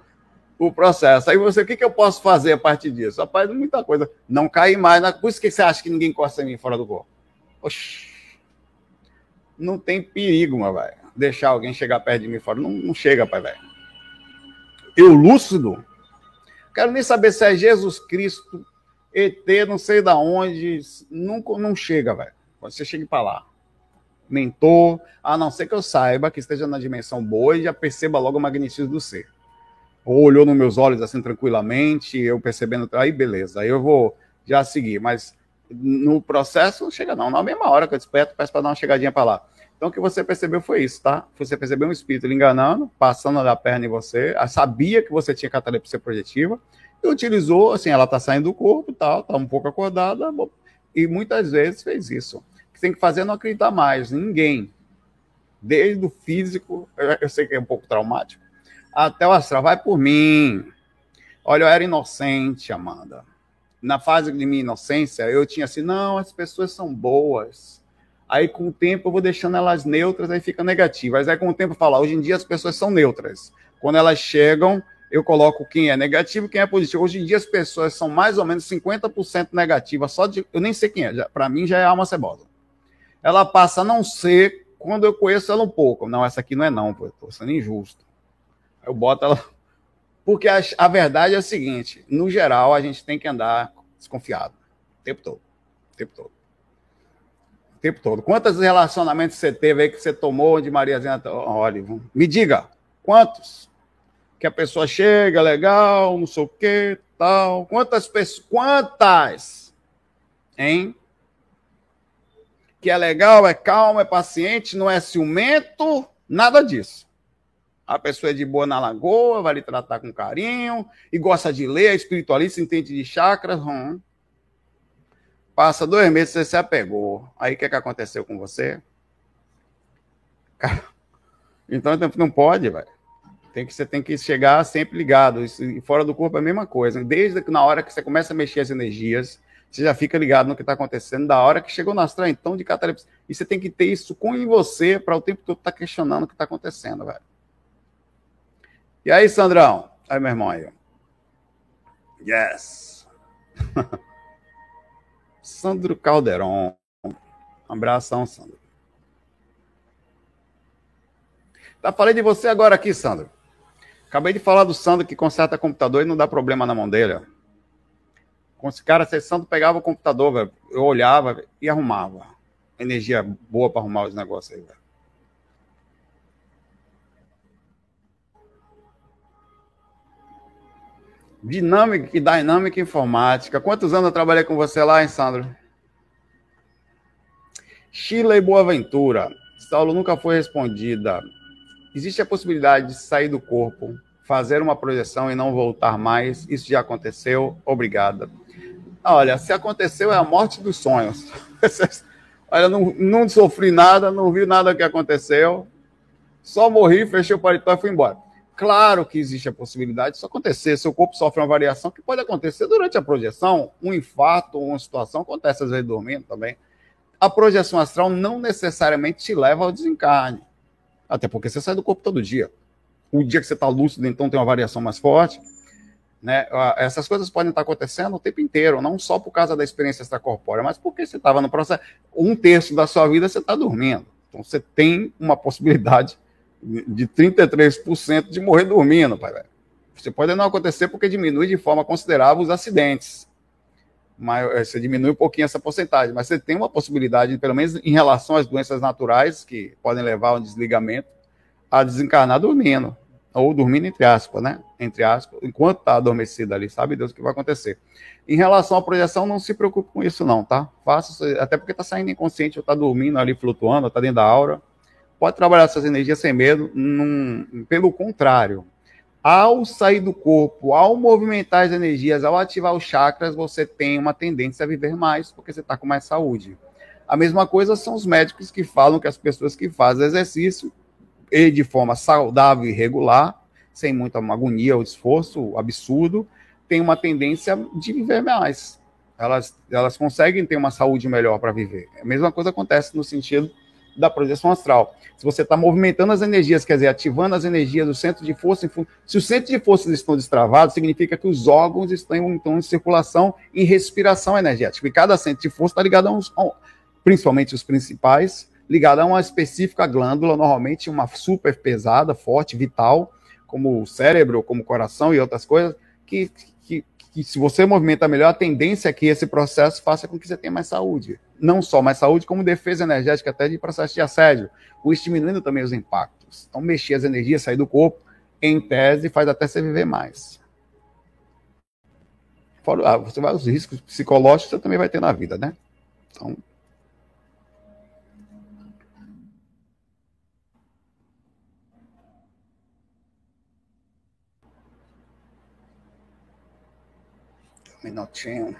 [LAUGHS] o processo. Aí você, o que, que eu posso fazer a partir disso? Rapaz, muita coisa. Não cair mais. Na... Por isso que você acha que ninguém encosta em mim fora do corpo? Oxi. Não tem perigo, meu velho. Deixar alguém chegar perto de mim fora. Não, não chega, pai, velho. Eu, lúcido, quero nem saber se é Jesus Cristo, ET, não sei da onde. Nunca, não chega, velho. Você chegue para lá. Mentor, a não ser que eu saiba que esteja na dimensão boa e já perceba logo o magnetismo do ser ou olhou nos meus olhos assim tranquilamente, eu percebendo, aí beleza, aí eu vou já seguir, mas no processo não chega não, na mesma hora que eu desperto, peço para dar uma chegadinha para lá. Então o que você percebeu foi isso, tá? Você percebeu um espírito lhe enganando, passando da perna em você, sabia que você tinha catalepsia projetiva, e utilizou, assim, ela tá saindo do corpo, tal, tá um pouco acordada, e muitas vezes fez isso. O que tem que fazer é não acreditar mais, ninguém. Desde o físico, eu sei que é um pouco traumático, até o astral. Vai por mim. Olha, eu era inocente, Amanda. Na fase de minha inocência, eu tinha assim, não, as pessoas são boas. Aí, com o tempo, eu vou deixando elas neutras, aí fica negativas. Aí, com o tempo, falo, hoje em dia as pessoas são neutras. Quando elas chegam, eu coloco quem é negativo e quem é positivo. Hoje em dia, as pessoas são mais ou menos 50% negativas, só de. Eu nem sei quem é, para mim já é alma cebosa. Ela passa a não ser quando eu conheço ela um pouco. Não, essa aqui não é, não, pô, tô sendo injusto. Eu boto ela. Porque a, a verdade é o seguinte: no geral, a gente tem que andar desconfiado. O tempo todo. O tempo todo. O tempo todo. Quantos relacionamentos você teve aí que você tomou de Mariazinha? Olha, me diga, quantos? Que a pessoa chega, legal, não sei o quê, tal. Quantas pessoas? Quantas? Hein? Que é legal, é calmo, é paciente, não é ciumento, nada disso. A pessoa é de boa na lagoa, vai lhe tratar com carinho, e gosta de ler, é espiritualista, entende de chakras. Hum. Passa dois meses, você se apegou. Aí o que, é que aconteceu com você? Então não pode, velho. Tem que, você tem que chegar sempre ligado. Isso, e fora do corpo é a mesma coisa. Desde que na hora que você começa a mexer as energias, você já fica ligado no que está acontecendo, da hora que chegou no astral, então, de catalepsia. E você tem que ter isso com em você para o tempo todo estar tá questionando o que está acontecendo, velho. E aí, Sandrão? Aí, meu irmão aí. Yes. [LAUGHS] Sandro Calderon. Um abração, Sandro. Tá, falei de você agora aqui, Sandro. Acabei de falar do Sandro que conserta computador e não dá problema na mão dele. Com esse cara, esse Sandro pegava o computador. Eu olhava e arrumava. Energia boa para arrumar os negócios aí, velho. Dinâmica e Dinâmica Informática. Quantos anos eu trabalhei com você lá, hein, Sandro? Chile e Boaventura. Saulo nunca foi respondida. Existe a possibilidade de sair do corpo, fazer uma projeção e não voltar mais? Isso já aconteceu? Obrigada. Olha, se aconteceu é a morte dos sonhos. [LAUGHS] Olha, não, não sofri nada, não vi nada que aconteceu. Só morri, fechei o paletó e fui embora. Claro que existe a possibilidade disso acontecer. Seu corpo sofre uma variação que pode acontecer durante a projeção, um infarto uma situação acontece às vezes dormindo também. A projeção astral não necessariamente te leva ao desencarne. Até porque você sai do corpo todo dia. O dia que você está lúcido, então tem uma variação mais forte. Né? Essas coisas podem estar acontecendo o tempo inteiro, não só por causa da experiência extracorpórea, mas porque você estava no processo. Um terço da sua vida você está dormindo. Então você tem uma possibilidade de 33% de morrer dormindo, pai. Você pode não acontecer porque diminui de forma considerável os acidentes. Eh, você diminui um pouquinho essa porcentagem, mas você tem uma possibilidade, pelo menos em relação às doenças naturais, que podem levar ao desligamento, a desencarnar dormindo. Ou dormindo, entre aspas, né? Entre aspas, enquanto está adormecido ali, sabe Deus o que vai acontecer. Em relação à projeção, não se preocupe com isso, não, tá? Faça, até porque está saindo inconsciente, ou está dormindo ali, flutuando, está dentro da aura pode trabalhar essas energias sem medo. Num, pelo contrário, ao sair do corpo, ao movimentar as energias, ao ativar os chakras, você tem uma tendência a viver mais, porque você está com mais saúde. A mesma coisa são os médicos que falam que as pessoas que fazem exercício e de forma saudável e regular, sem muita agonia ou esforço absurdo, tem uma tendência de viver mais. elas, elas conseguem ter uma saúde melhor para viver. A mesma coisa acontece no sentido da projeção astral. Se você está movimentando as energias, quer dizer, ativando as energias do centro de força, se o centro de forças estão destravados, significa que os órgãos estão então em circulação, em respiração energética. E cada centro de força está ligado a uns, principalmente os principais, ligado a uma específica glândula, normalmente uma super pesada, forte, vital, como o cérebro, como o coração e outras coisas, que, que, se você movimenta melhor, a tendência é que esse processo faça com que você tenha mais saúde. Não só mais saúde, como defesa energética até de processo de assédio, o diminuindo também os impactos. Então, mexer as energias, sair do corpo, em tese, faz até você viver mais. Fora, ah, você vai os riscos psicológicos, você também vai ter na vida, né? Então, minutinho.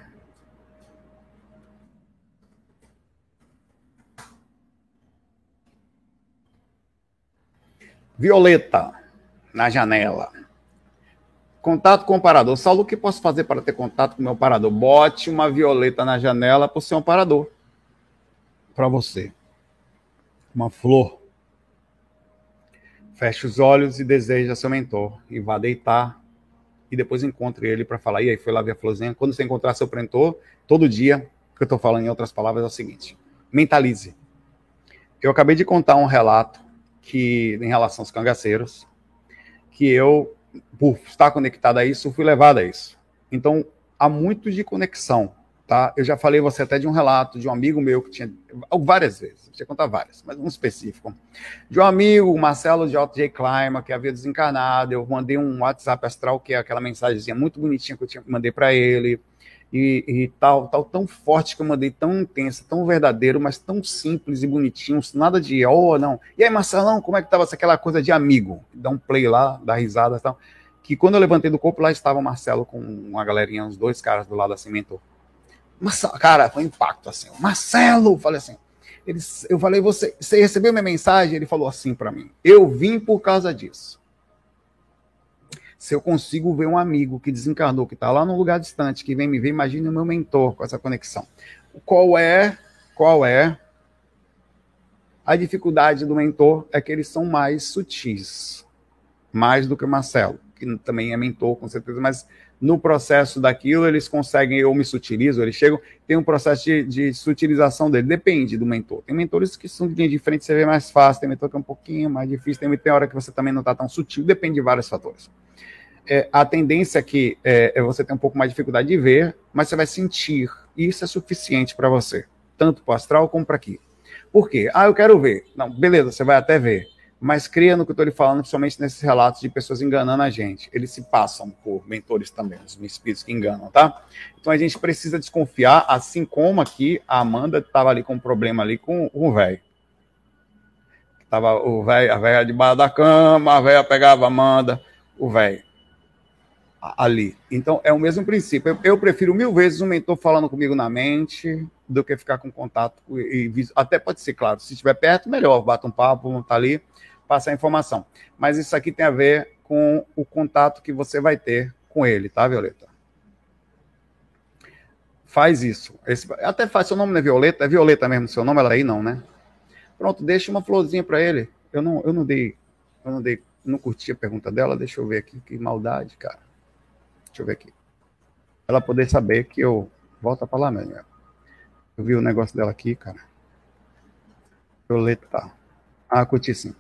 Violeta, na janela. Contato com o parador. Saulo, o que posso fazer para ter contato com o meu parador? Bote uma violeta na janela para ser um parador. Para você. Uma flor. Feche os olhos e deseja seu mentor. E vá deitar e depois encontre ele para falar. E aí foi lá ver a florzinha. Quando você encontrar seu prentor, todo dia, que eu estou falando em outras palavras é o seguinte: mentalize. Eu acabei de contar um relato que, em relação aos cangaceiros, que eu, por estar conectado a isso, fui levado a isso. Então, há muito de conexão tá? Eu já falei você até de um relato de um amigo meu que tinha várias vezes, eu contar várias, mas um específico. De um amigo, Marcelo de J. Clima, que havia desencarnado, eu mandei um WhatsApp astral que é aquela mensagenzinha muito bonitinha que eu tinha, mandei para ele. E, e, tal, tal, tão forte que eu mandei, tão intensa, tão verdadeiro, mas tão simples e bonitinho, nada de, oh, não. E aí, Marcelão, como é que tava aquela coisa de amigo? Dá um play lá, dá risada e tal. Que quando eu levantei do corpo, lá estava o Marcelo com uma galerinha, uns dois caras do lado assim, mentor. Marcelo, cara, foi um impacto assim. Marcelo, falei assim. Ele, eu falei, você, você recebeu minha mensagem? Ele falou assim para mim: Eu vim por causa disso. Se eu consigo ver um amigo que desencarnou, que está lá num lugar distante, que vem me ver, imagine o meu mentor com essa conexão. Qual é, qual é a dificuldade do mentor? É que eles são mais sutis, mais do que o Marcelo, que também é mentor, com certeza, mas no processo daquilo, eles conseguem, ou me sutilizam, eles chegam, tem um processo de, de sutilização dele, depende do mentor. Tem mentores que são de linha frente, você vê mais fácil, tem mentor que é um pouquinho mais difícil, tem, tem hora que você também não está tão sutil, depende de vários fatores. É, a tendência aqui é, é, você ter um pouco mais de dificuldade de ver, mas você vai sentir, e isso é suficiente para você, tanto para o astral como para aqui. Por quê? Ah, eu quero ver. Não, beleza, você vai até ver mas cria no que eu estou lhe falando, principalmente nesses relatos de pessoas enganando a gente. Eles se passam por mentores também, os espíritos que enganam, tá? Então a gente precisa desconfiar, assim como aqui a Amanda estava ali com um problema ali com o velho. Tava o velho, a velha debaixo da cama, a velha pegava a Amanda, o velho ali. Então é o mesmo princípio. Eu, eu, prefiro mil vezes um mentor falando comigo na mente do que ficar com contato e, e até pode ser claro, se estiver perto melhor, bata um papo, tá ali passar a informação. Mas isso aqui tem a ver com o contato que você vai ter com ele, tá, Violeta? Faz isso. Esse, até faz, seu nome não é Violeta? É Violeta mesmo seu nome? Ela aí não, né? Pronto, deixa uma florzinha para ele. Eu não, eu não dei, eu não dei, não curti a pergunta dela. Deixa eu ver aqui, que maldade, cara. Deixa eu ver aqui. Ela poder saber que eu volta para lá, mesmo. Eu vi o negócio dela aqui, cara. Violeta. Ah, curti sim.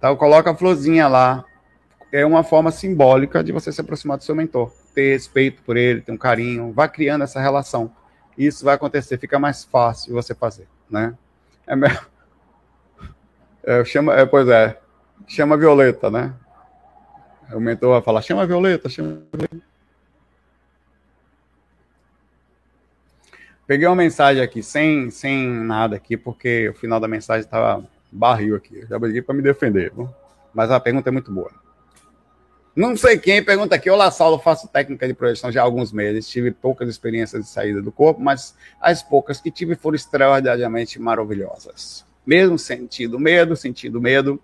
Então, coloca a florzinha lá. É uma forma simbólica de você se aproximar do seu mentor. Ter respeito por ele, ter um carinho. Vá criando essa relação. Isso vai acontecer, fica mais fácil você fazer, né? É, mesmo. [LAUGHS] é chama, é, pois é, chama Violeta, né? O mentor vai falar, chama Violeta, chama Violeta. Peguei uma mensagem aqui, sem, sem nada aqui, porque o final da mensagem estava barril aqui. Já briguei para me defender. Viu? Mas a pergunta é muito boa. Não sei quem pergunta aqui. Olá, Saulo. Faço técnica de projeção já há alguns meses. Tive poucas experiências de saída do corpo, mas as poucas que tive foram extraordinariamente maravilhosas. Mesmo sentindo medo, sentindo medo,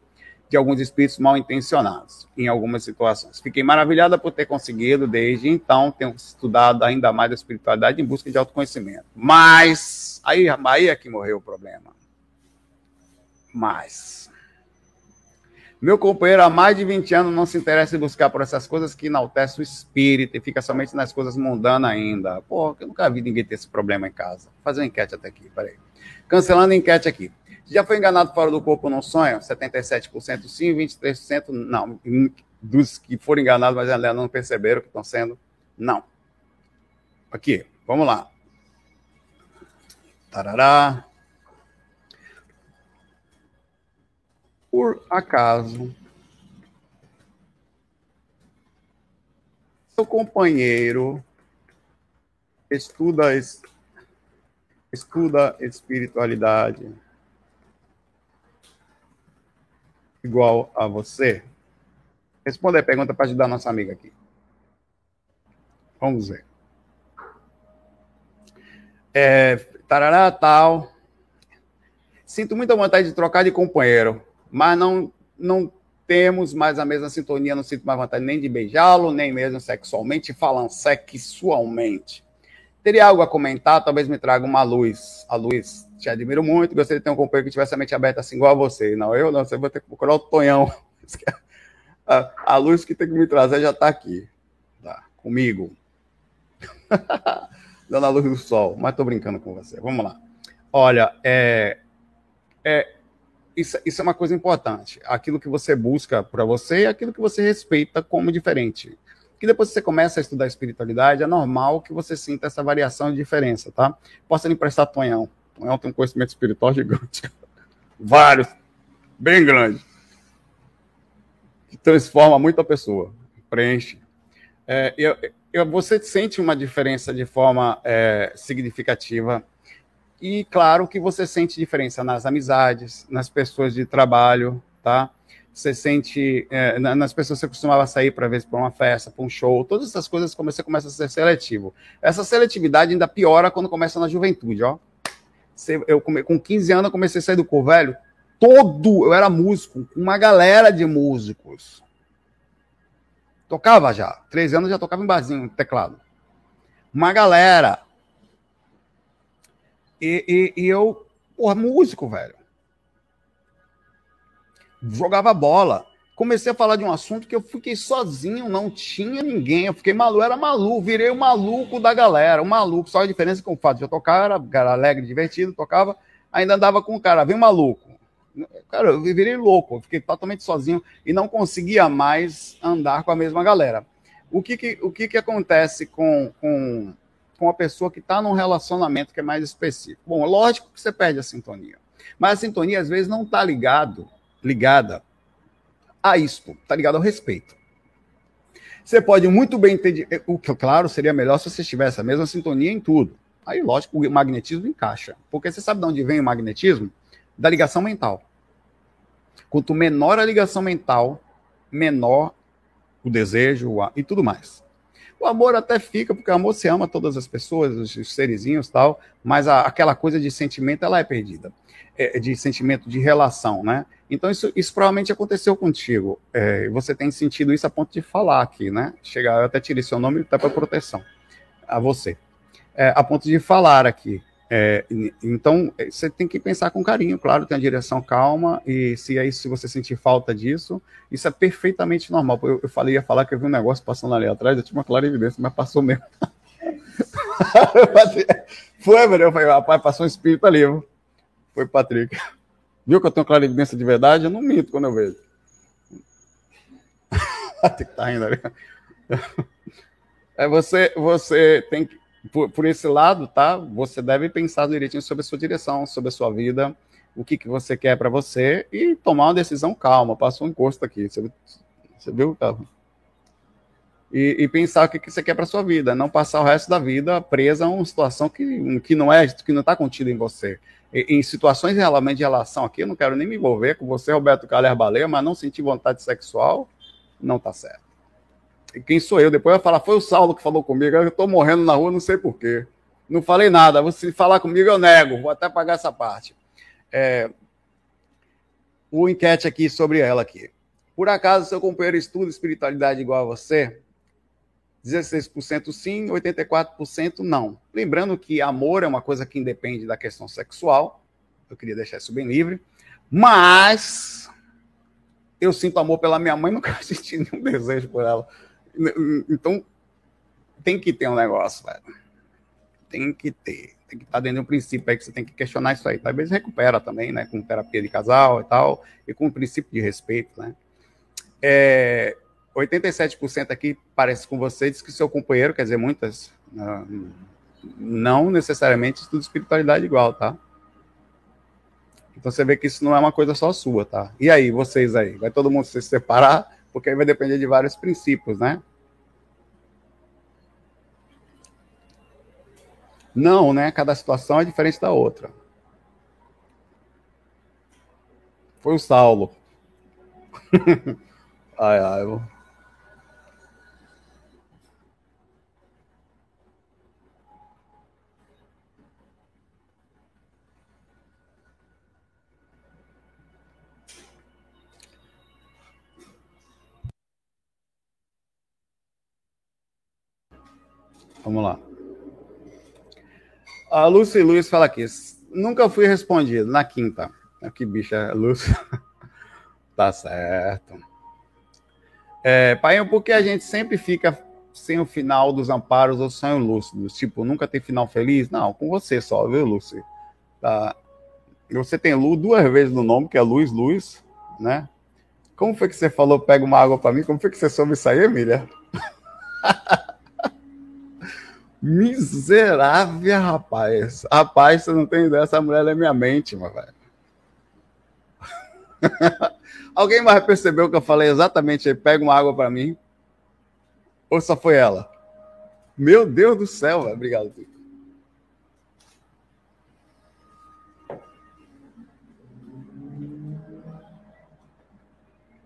de alguns espíritos mal intencionados em algumas situações. Fiquei maravilhada por ter conseguido, desde então, tenho estudado ainda mais a espiritualidade em busca de autoconhecimento. Mas, aí, aí é que morreu o problema. Mas, meu companheiro há mais de 20 anos não se interessa em buscar por essas coisas que enaltecem o espírito e fica somente nas coisas mundanas ainda. Pô, eu nunca vi ninguém ter esse problema em casa. Vou fazer uma enquete até aqui, peraí. Cancelando a enquete aqui. Já foi enganado fora do corpo num sonho? 77% sim, 23% não. Dos que foram enganados, mas ainda não perceberam que estão sendo, não. Aqui, vamos lá. Tarará. Por acaso, seu companheiro estuda, estuda espiritualidade igual a você? Responda a pergunta para ajudar a nossa amiga aqui. Vamos ver. É, tarará, tal. Sinto muita vontade de trocar de companheiro, mas não, não temos mais a mesma sintonia, não sinto mais vontade nem de beijá-lo, nem mesmo sexualmente, falando sexualmente. Teria algo a comentar? Talvez me traga uma luz. A luz te admiro muito, gostaria de ter um companheiro que tivesse a mente aberta assim, igual a você. Não, eu não, você vai ter que procurar o Tonhão. [LAUGHS] A, a luz que tem que me trazer já está aqui. Tá, comigo. [LAUGHS] Dando a luz do sol. Mas estou brincando com você. Vamos lá. Olha, é, é, isso, isso é uma coisa importante. Aquilo que você busca para você e aquilo que você respeita como diferente. Que depois que você começa a estudar espiritualidade, é normal que você sinta essa variação de diferença, tá? Posso lhe emprestar Tonhão. Tonhão tem um conhecimento espiritual gigante. [LAUGHS] Vários. Bem grande. Que transforma muito a pessoa. Preenche. É, eu, eu, você sente uma diferença de forma é, significativa. E claro que você sente diferença nas amizades, nas pessoas de trabalho, tá? Você sente é, nas pessoas que você costumava sair para ver para uma festa, para um show, todas essas coisas você começa a ser seletivo. Essa seletividade ainda piora quando começa na juventude, ó eu com 15 anos eu comecei a sair do corpo, velho. Todo, eu era músico, uma galera de músicos. Tocava já, 13 anos já tocava em barzinho, teclado. Uma galera. E, e, e eu, porra, músico, velho. Jogava bola comecei a falar de um assunto que eu fiquei sozinho, não tinha ninguém. Eu fiquei maluco, era maluco, virei o maluco da galera, o maluco. Só a diferença com o fato de eu tocar, era, alegre, divertido, tocava, ainda andava com o cara, vem maluco. Cara, eu virei louco, eu fiquei totalmente sozinho e não conseguia mais andar com a mesma galera. O que, que o que, que acontece com, com, com a pessoa que está num relacionamento que é mais específico? Bom, lógico que você perde a sintonia, mas a sintonia às vezes não está ligado, ligada a isto, tá ligado ao respeito. Você pode muito bem ter. O que, claro, seria melhor se você tivesse a mesma sintonia em tudo. Aí, lógico, o magnetismo encaixa. Porque você sabe de onde vem o magnetismo? Da ligação mental. Quanto menor a ligação mental, menor o desejo e tudo mais. O amor até fica, porque o amor se ama todas as pessoas, os, os serizinhos tal, mas a, aquela coisa de sentimento, ela é perdida. É, de sentimento de relação, né? Então, isso, isso provavelmente aconteceu contigo. É, você tem sentido isso a ponto de falar aqui, né? Chegar, eu até tirei seu nome até para proteção a você. É, a ponto de falar aqui. É, então, é, você tem que pensar com carinho, claro, tem a direção calma, e se aí se você sentir falta disso, isso é perfeitamente normal. Eu, eu falei, ia falar que eu vi um negócio passando ali atrás, eu tinha uma clara evidência, mas passou mesmo. [LAUGHS] Foi, velho, eu falei, rapaz, passou um espírito ali, foi Patrick. Viu que eu tenho clara evidência de verdade? Eu não minto quando eu vejo. [LAUGHS] tem que tá rindo ali. É você, você tem que, por, por, esse lado, tá? Você deve pensar direitinho sobre a sua direção, sobre a sua vida, o que, que você quer para você e tomar uma decisão calma. Passou um encosto aqui. Você, você viu, tá? E, e, pensar o que, que você quer para sua vida, não passar o resto da vida presa a uma situação que, que não é, que não está contida em você em situações realmente de relação aqui, eu não quero nem me envolver com você, Roberto Carlos Baleia, mas não sentir vontade sexual, não tá certo. Quem sou eu? Depois vai falar, foi o Saulo que falou comigo, eu tô morrendo na rua, não sei porquê. Não falei nada, você falar comigo eu nego, vou até pagar essa parte. É... o enquete aqui sobre ela aqui. Por acaso seu companheiro estuda espiritualidade igual a você? 16% sim, 84% não. Lembrando que amor é uma coisa que independe da questão sexual. Eu queria deixar isso bem livre. Mas eu sinto amor pela minha mãe, [LAUGHS] nunca senti nenhum desejo por ela. Então, tem que ter um negócio, velho. Tem que ter. Tem que estar dentro de um princípio aí que você tem que questionar isso aí. Talvez recupera também, né? Com terapia de casal e tal, e com o princípio de respeito, né? É, 87% aqui parece com você, diz que seu companheiro, quer dizer, muitas, não necessariamente estuda espiritualidade igual, tá? Então você vê que isso não é uma coisa só sua, tá? E aí, vocês aí? Vai todo mundo se separar? Porque aí vai depender de vários princípios, né? Não, né? Cada situação é diferente da outra. Foi o Saulo. [LAUGHS] ai, ai. Eu... Vamos lá. A Lúcia Luiz fala aqui. Nunca fui respondido na quinta. Que bicha, Lúcia. [LAUGHS] tá certo. É, pai, por que a gente sempre fica sem o final dos amparos ou sonhos lúcidos? Tipo, nunca tem final feliz? Não, com você só, viu, Lúcia? Tá. Você tem Lu duas vezes no nome, que é Luz Luz, né? Como foi que você falou, pega uma água para mim? Como foi que você soube isso aí, Emília? [LAUGHS] Miserável, rapaz. Rapaz, você não tem ideia, essa mulher é minha mente, meu velho. [LAUGHS] Alguém mais percebeu que eu falei exatamente aí, pega uma água para mim? Ou só foi ela? Meu Deus do céu, velho. Obrigado, Tico.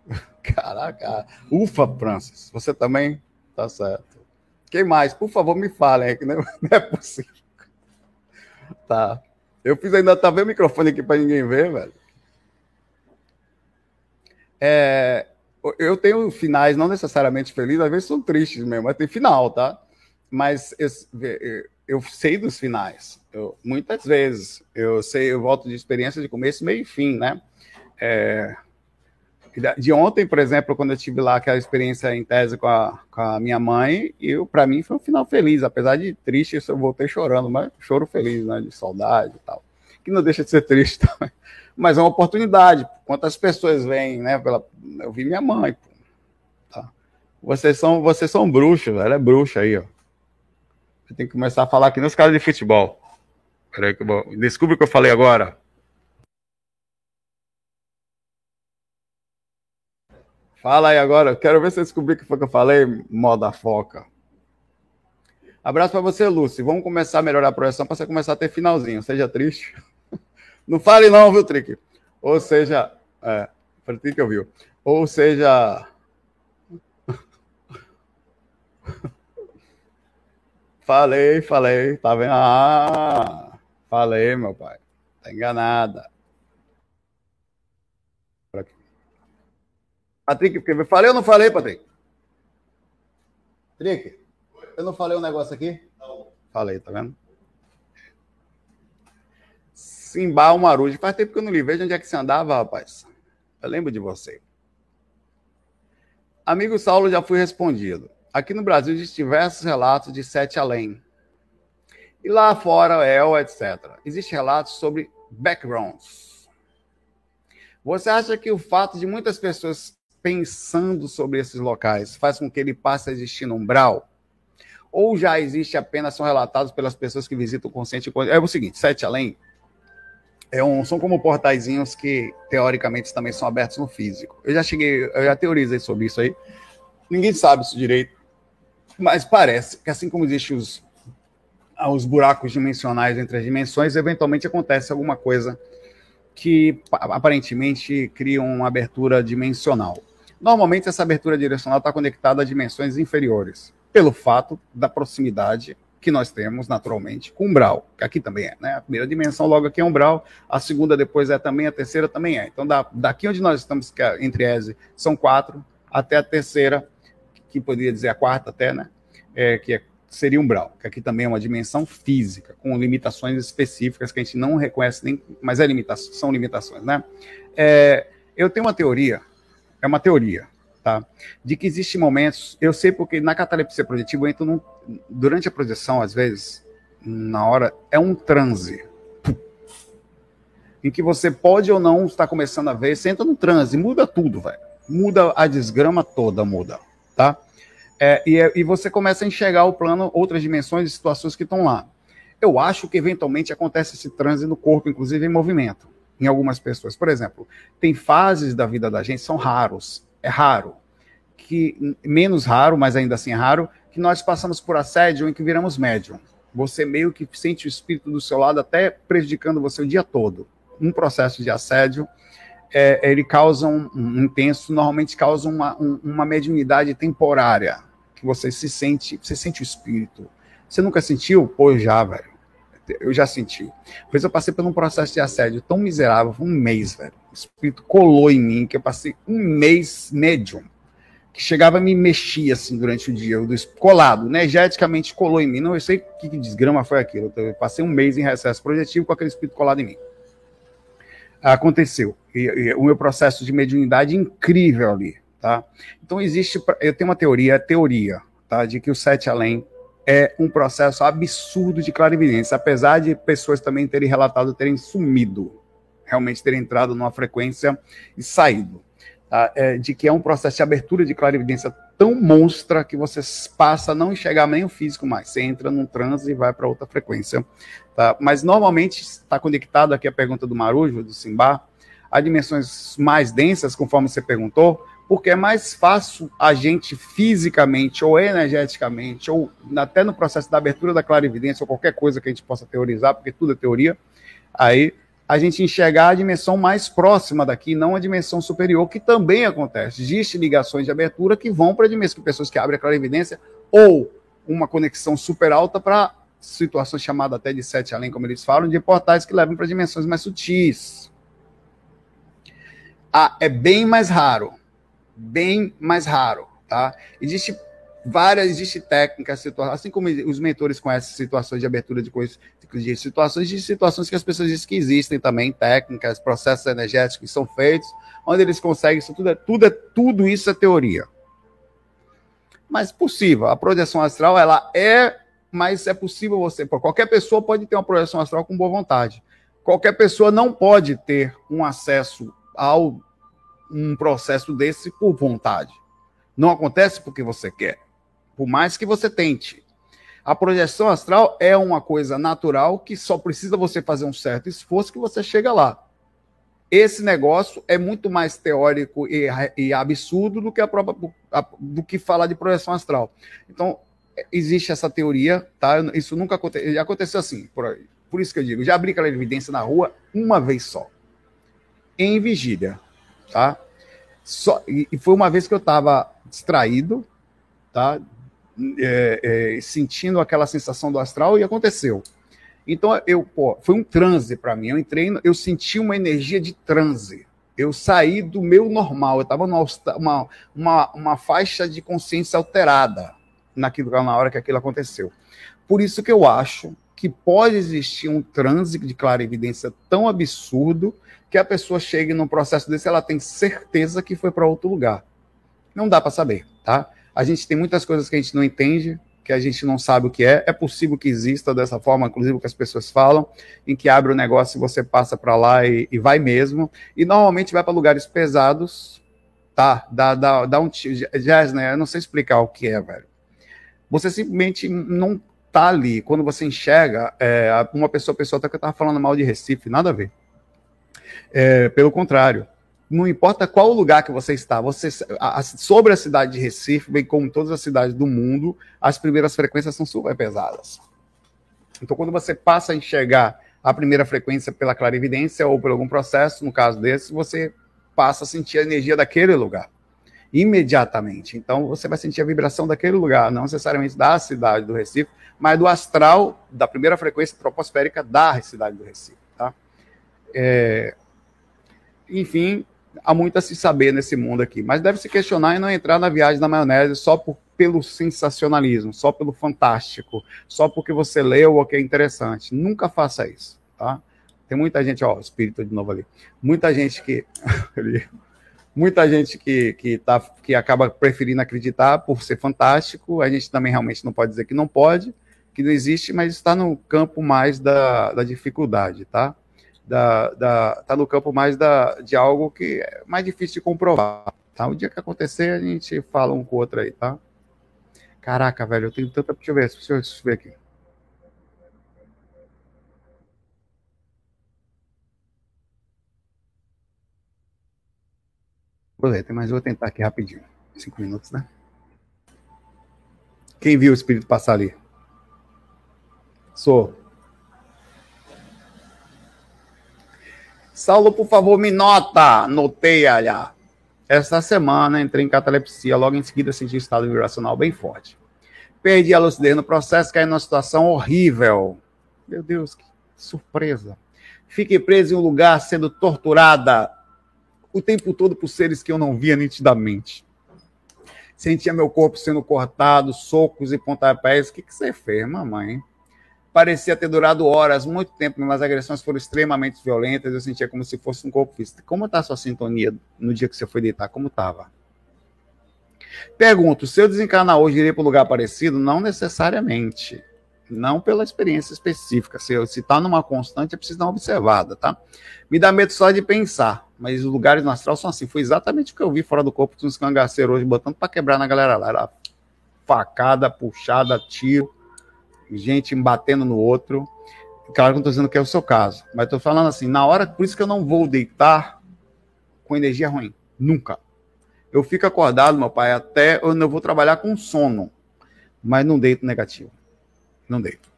[LAUGHS] Caraca. Ufa, Francis. Você também? Tá certo. Quem mais? Por favor, me falem, é que [LAUGHS] não, é possível. Tá. Eu fiz ainda, tá vendo o microfone aqui para ninguém ver, velho? É, eu tenho finais não necessariamente felizes, às vezes são tristes mesmo, mas tem final, tá? Mas eu, eu sei dos finais. Eu, muitas vezes eu sei, eu volto de experiência de começo, meio e fim, né? É, de ontem, por exemplo, quando eu tive lá aquela experiência em tese com a, com a minha mãe, eu para mim foi um final feliz, apesar de triste, eu voltei chorando, mas choro feliz, né, de saudade e tal. Que não deixa de ser triste [LAUGHS] também. Mas é uma oportunidade. Quantas pessoas vêm, né, pela eu vi minha mãe, pô. Tá. Vocês são, vocês são bruxos, ela é bruxa aí, ó. Você tem que começar a falar aqui nos caras de futebol. Peraí que eu vou... Desculpe o que eu falei agora. Fala aí agora, quero ver se você descobrir o que foi que eu falei, moda foca. Abraço para você, Lúcio. Vamos começar a melhorar a projeção para você começar a ter finalzinho. Seja triste. [LAUGHS] Não fale não, viu, Trick? Ou seja, é, foi o Trick ouviu. Ou seja, [LAUGHS] falei, falei, tá vendo? Ah, falei, meu pai. Tá enganada. Patrick, porque eu falei ou não falei, Patrick? Patrick, eu não falei um negócio aqui? Não. Falei, tá vendo? Simbal Marujo. Faz tempo que eu não lhe vejo. Onde é que você andava, rapaz? Eu lembro de você. Amigo Saulo, já fui respondido. Aqui no Brasil existem diversos relatos de sete além. E lá fora, El, etc. Existem relatos sobre backgrounds. Você acha que o fato de muitas pessoas pensando sobre esses locais faz com que ele passe a existir no umbral? Ou já existe apenas, são relatados pelas pessoas que visitam o consciente? É o seguinte, Sete Além é um, são como portaizinhos que, teoricamente, também são abertos no físico. Eu já cheguei, eu já teorizei sobre isso aí. Ninguém sabe isso direito, mas parece que assim como existem os, os buracos dimensionais entre as dimensões, eventualmente acontece alguma coisa que aparentemente cria uma abertura dimensional. Normalmente, essa abertura direcional está conectada a dimensões inferiores, pelo fato da proximidade que nós temos naturalmente com umbral, que aqui também é, né? A primeira dimensão logo aqui é umbral, a segunda depois é também, a terceira também é. Então, da, daqui onde nós estamos, que é entre ESE, são quatro, até a terceira, que poderia dizer a quarta até, né? É, que é, seria umbral, que aqui também é uma dimensão física, com limitações específicas que a gente não reconhece nem, mas é limitação, são limitações, né? É, eu tenho uma teoria, é uma teoria, tá? De que existem momentos, eu sei porque na catalepsia projetiva eu entro num, durante a projeção, às vezes, na hora, é um transe. Em que você pode ou não estar começando a ver, você entra num transe, muda tudo, velho. Muda a desgrama toda, muda, tá? É, e, é, e você começa a enxergar o plano, outras dimensões e situações que estão lá. Eu acho que eventualmente acontece esse transe no corpo, inclusive em movimento, em algumas pessoas. Por exemplo, tem fases da vida da gente, são raros, é raro, que menos raro, mas ainda assim é raro, que nós passamos por assédio em que viramos médium. Você meio que sente o espírito do seu lado até prejudicando você o dia todo. Um processo de assédio, é, ele causa um, um, intenso, normalmente causa uma, um, uma mediunidade temporária, que você se sente, você sente o espírito. Você nunca sentiu? Pô, já, velho. Eu já senti. Pois eu passei por um processo de assédio tão miserável, um mês, velho. O espírito colou em mim, que eu passei um mês médium que chegava a me mexer assim durante o dia, colado, energeticamente colou em mim. Não eu sei que, que desgrama foi aquilo. Eu passei um mês em recesso projetivo com aquele espírito colado em mim. Aconteceu. E, e, o meu processo de mediunidade incrível ali, tá? Então existe, eu tenho uma teoria, teoria, tá? De que o sete além é um processo absurdo de clarividência, apesar de pessoas também terem relatado terem sumido, realmente terem entrado numa frequência e saído tá? é, de que é um processo de abertura de clarividência tão monstra que você passa a não enxergar nem o físico mais. Você entra num transe e vai para outra frequência. Tá? Mas normalmente está conectado aqui a pergunta do Marujo, do Simba, a dimensões mais densas, conforme você perguntou, porque é mais fácil a gente fisicamente ou energeticamente, ou até no processo da abertura da clarividência, ou qualquer coisa que a gente possa teorizar, porque tudo é teoria, aí a gente enxergar a dimensão mais próxima daqui, não a dimensão superior, que também acontece. Existem ligações de abertura que vão para a dimensão, pessoas que abrem a clarividência, ou uma conexão super alta para situações chamadas até de sete além, como eles falam, de portais que levam para dimensões mais sutis. Ah, é bem mais raro. Bem mais raro, tá? Existe várias, existe técnicas, assim como os mentores conhecem situações de abertura de coisas, de situações de situações que as pessoas dizem que existem também, técnicas, processos energéticos que são feitos, onde eles conseguem, isso tudo é, tudo é tudo isso é teoria. Mas possível, a projeção astral ela é, mas é possível você, qualquer pessoa pode ter uma projeção astral com boa vontade. Qualquer pessoa não pode ter um acesso ao um processo desse por vontade. Não acontece porque você quer por mais que você tente. A projeção astral é uma coisa natural que só precisa você fazer um certo esforço que você chega lá. Esse negócio é muito mais teórico e, e absurdo do que, a própria, do que falar de projeção astral. Então, existe essa teoria, tá? Isso nunca aconteceu. Aconteceu assim, por, por isso que eu digo, já abri aquela evidência na rua uma vez só. Em vigília, tá? Só, e, foi uma vez que eu estava distraído, tá? é, é, sentindo aquela sensação do astral e aconteceu. Então eu, pô, foi um transe para mim. Eu entrei, eu senti uma energia de transe. Eu saí do meu normal. Eu estava numa uma, uma, faixa de consciência alterada naquilo na hora que aquilo aconteceu. Por isso que eu acho que pode existir um transe de clarividência tão absurdo que a pessoa chegue num processo desse, ela tem certeza que foi para outro lugar. Não dá para saber, tá? A gente tem muitas coisas que a gente não entende, que a gente não sabe o que é. É possível que exista dessa forma, inclusive o que as pessoas falam, em que abre o negócio e você passa para lá e, e, vai mesmo. E normalmente vai para lugares pesados, tá? Dá, dá, dá um jazz, né? Eu não sei explicar o que é, velho. Você simplesmente não tá ali. Quando você enxerga é, uma pessoa, pessoa até que eu tava falando mal de Recife, nada a ver. É, pelo contrário, não importa qual lugar que você está, você a, sobre a cidade de Recife, bem como todas as cidades do mundo, as primeiras frequências são super pesadas. Então, quando você passa a enxergar a primeira frequência pela clarividência ou por algum processo, no caso desse, você passa a sentir a energia daquele lugar. imediatamente. Então você vai sentir a vibração daquele lugar, não necessariamente da cidade do Recife, mas do astral da primeira frequência troposférica da cidade do Recife. É... Enfim, há muito a se saber nesse mundo aqui, mas deve se questionar e não entrar na viagem da maionese só por, pelo sensacionalismo, só pelo fantástico, só porque você leu o que é interessante. Nunca faça isso, tá? Tem muita gente, ó, espírito de novo ali. Muita gente que [LAUGHS] muita gente que, que, tá, que acaba preferindo acreditar por ser fantástico. A gente também realmente não pode dizer que não pode, que não existe, mas está no campo mais da, da dificuldade, tá? Da, da, tá no campo mais da, de algo que é mais difícil de comprovar. Tá? O dia que acontecer, a gente fala um com o outro aí, tá? Caraca, velho, eu tenho tanta. Deixa eu ver, deixa eu ver aqui. Ver, mas vou tentar aqui rapidinho. Cinco minutos, né? Quem viu o espírito passar ali? Sou. Saulo, por favor, me nota. Notei, olha. Esta semana entrei em catalepsia, logo em seguida senti um estado vibracional bem forte. Perdi a lucidez no processo, caí numa situação horrível. Meu Deus, que surpresa. Fiquei preso em um lugar sendo torturada o tempo todo por seres que eu não via nitidamente. Sentia meu corpo sendo cortado, socos e pontapés. O que, que você fez, mamãe? Parecia ter durado horas, muito tempo, mas as agressões foram extremamente violentas, eu sentia como se fosse um corpo físico. Como está a sua sintonia no dia que você foi deitar? Como estava? Pergunto, se eu desencarnar hoje, iria para um lugar parecido? Não necessariamente. Não pela experiência específica. Se está numa constante, é preciso dar uma observada, tá? Me dá medo só de pensar, mas os lugares no astral são assim. Foi exatamente o que eu vi fora do corpo dos cangaceiros hoje, botando para quebrar na galera lá. Era facada, puxada, tiro gente batendo no outro. Claro que não estou dizendo que é o seu caso, mas estou falando assim, na hora, por isso que eu não vou deitar com energia ruim. Nunca. Eu fico acordado, meu pai, até eu não vou trabalhar com sono, mas não deito negativo. Não deito.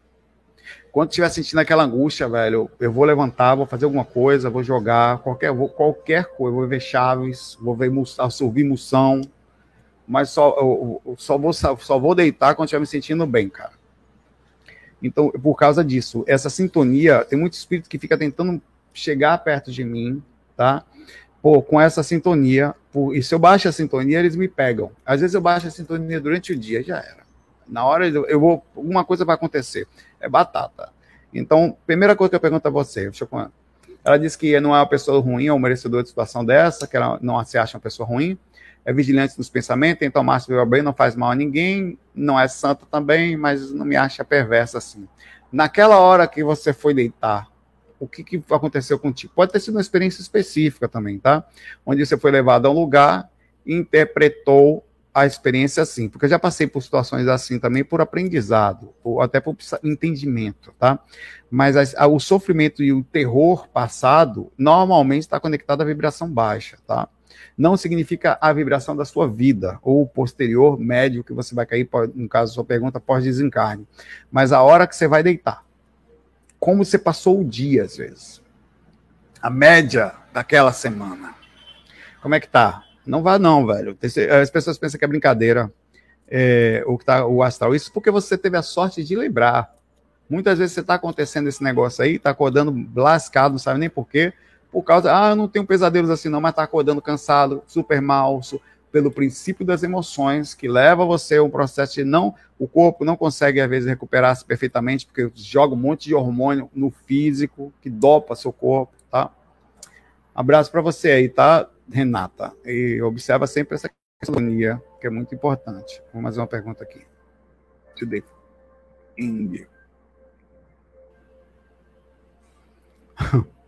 Quando estiver sentindo aquela angústia, velho, eu vou levantar, vou fazer alguma coisa, vou jogar, qualquer, vou, qualquer coisa, vou ver chaves, vou ver absorver moção, mas só, eu, eu só, vou, só vou deitar quando estiver me sentindo bem, cara. Então, por causa disso, essa sintonia, tem muito espírito que fica tentando chegar perto de mim, tá? Pô, com essa sintonia, por, e se eu baixo a sintonia, eles me pegam. Às vezes eu baixo a sintonia durante o dia, já era. Na hora eu, vou, alguma coisa vai acontecer. É batata. Então, primeira coisa que eu pergunto a você, eu ela disse que não é uma pessoa ruim, é um merecedor de situação dessa, que ela não se acha uma pessoa ruim é vigilante nos pensamentos, tem tomar seu bem, não faz mal a ninguém, não é santa também, mas não me acha perversa assim. Naquela hora que você foi deitar, o que, que aconteceu contigo? Pode ter sido uma experiência específica também, tá? Onde você foi levado a um lugar interpretou a experiência assim, porque eu já passei por situações assim também por aprendizado, ou até por entendimento, tá? Mas a, a, o sofrimento e o terror passado normalmente está conectado à vibração baixa, tá? Não significa a vibração da sua vida, ou o posterior médio que você vai cair, no caso, sua pergunta, pós-desencarne. Mas a hora que você vai deitar. Como você passou o dia, às vezes. A média daquela semana. Como é que tá? Não vá não, velho. As pessoas pensam que é brincadeira é, o, que tá, o astral. Isso porque você teve a sorte de lembrar. Muitas vezes você está acontecendo esse negócio aí, está acordando lascado, não sabe nem porquê por causa, ah, eu não tenho pesadelos assim não, mas está acordando cansado, super mal, pelo princípio das emoções, que leva você a um processo de não, o corpo não consegue às vezes recuperar-se perfeitamente, porque joga um monte de hormônio no físico, que dopa seu corpo, tá? Abraço para você aí, tá, Renata? E observa sempre essa questão, que é muito importante. Vamos fazer uma pergunta aqui. Today. Índio. [LAUGHS]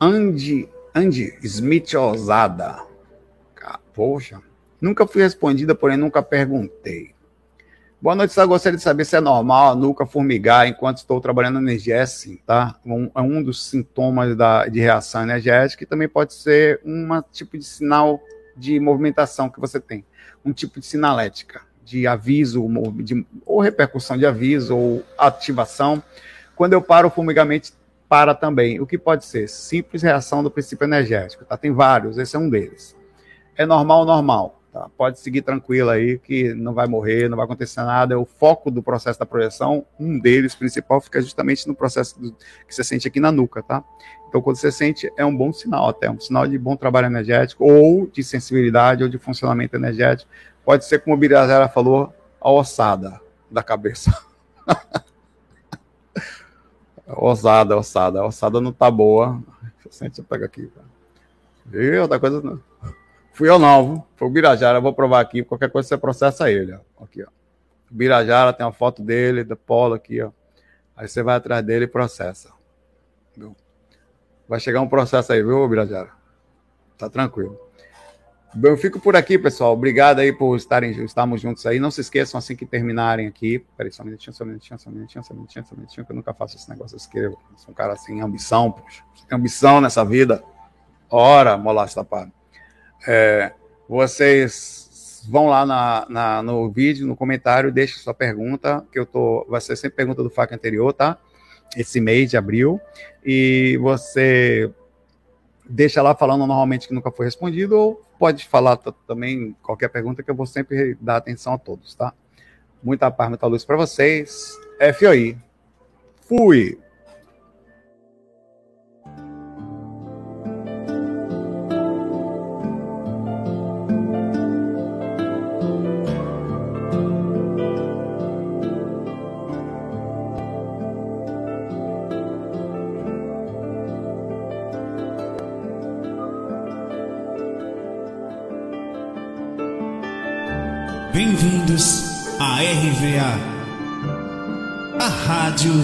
Andy, Andy Smith Ousada. Poxa, nunca fui respondida, porém nunca perguntei. Boa noite, só gostaria de saber se é normal a nuca formigar enquanto estou trabalhando energia. É sim, tá? Um, é um dos sintomas da, de reação energética e também pode ser um tipo de sinal de movimentação que você tem. Um tipo de sinalética, de aviso, de, ou repercussão de aviso, ou ativação. Quando eu paro, o formigamento para também. O que pode ser? Simples reação do princípio energético. Tá? Tem vários, esse é um deles. é normal, normal. Tá? Pode seguir tranquilo aí, que não vai morrer, não vai acontecer nada. O foco do processo da projeção, um deles principal, fica justamente no processo do, que você sente aqui na nuca, tá? Então, quando você sente, é um bom sinal até, um sinal de bom trabalho energético, ou de sensibilidade, ou de funcionamento energético. Pode ser, como o Birazera falou, a ossada da cabeça. [LAUGHS] ossada, ossada. Ossada não tá boa. Sente, eu pego aqui. E outra coisa não. Fui eu não, viu? foi o Birajara, vou provar aqui, qualquer coisa você processa ele, ó. Aqui, ó. Birajara tem uma foto dele, da Polo aqui, ó. Aí você vai atrás dele e processa. Viu? Vai chegar um processo aí, viu, Birajara? Tá tranquilo. Eu fico por aqui, pessoal. Obrigado aí por estarem, estarmos juntos aí. Não se esqueçam, assim que terminarem aqui. Peraí, só um minutinho, só um minutinho, só um minutinho, só um minutinho, só um minutinho, que eu nunca faço esse negócio. Eu escrevo. Eu sou um cara assim, ambição, poxa. Ambição nessa vida. Ora, molaço tapado. É, vocês vão lá na, na, no vídeo, no comentário, deixe sua pergunta, que eu tô. Vai ser sempre pergunta do FAC anterior, tá? Esse mês de abril. E você deixa lá falando normalmente que nunca foi respondido, ou pode falar também qualquer pergunta que eu vou sempre dar atenção a todos, tá? Muita paz, muita luz para vocês. FOI. Fui!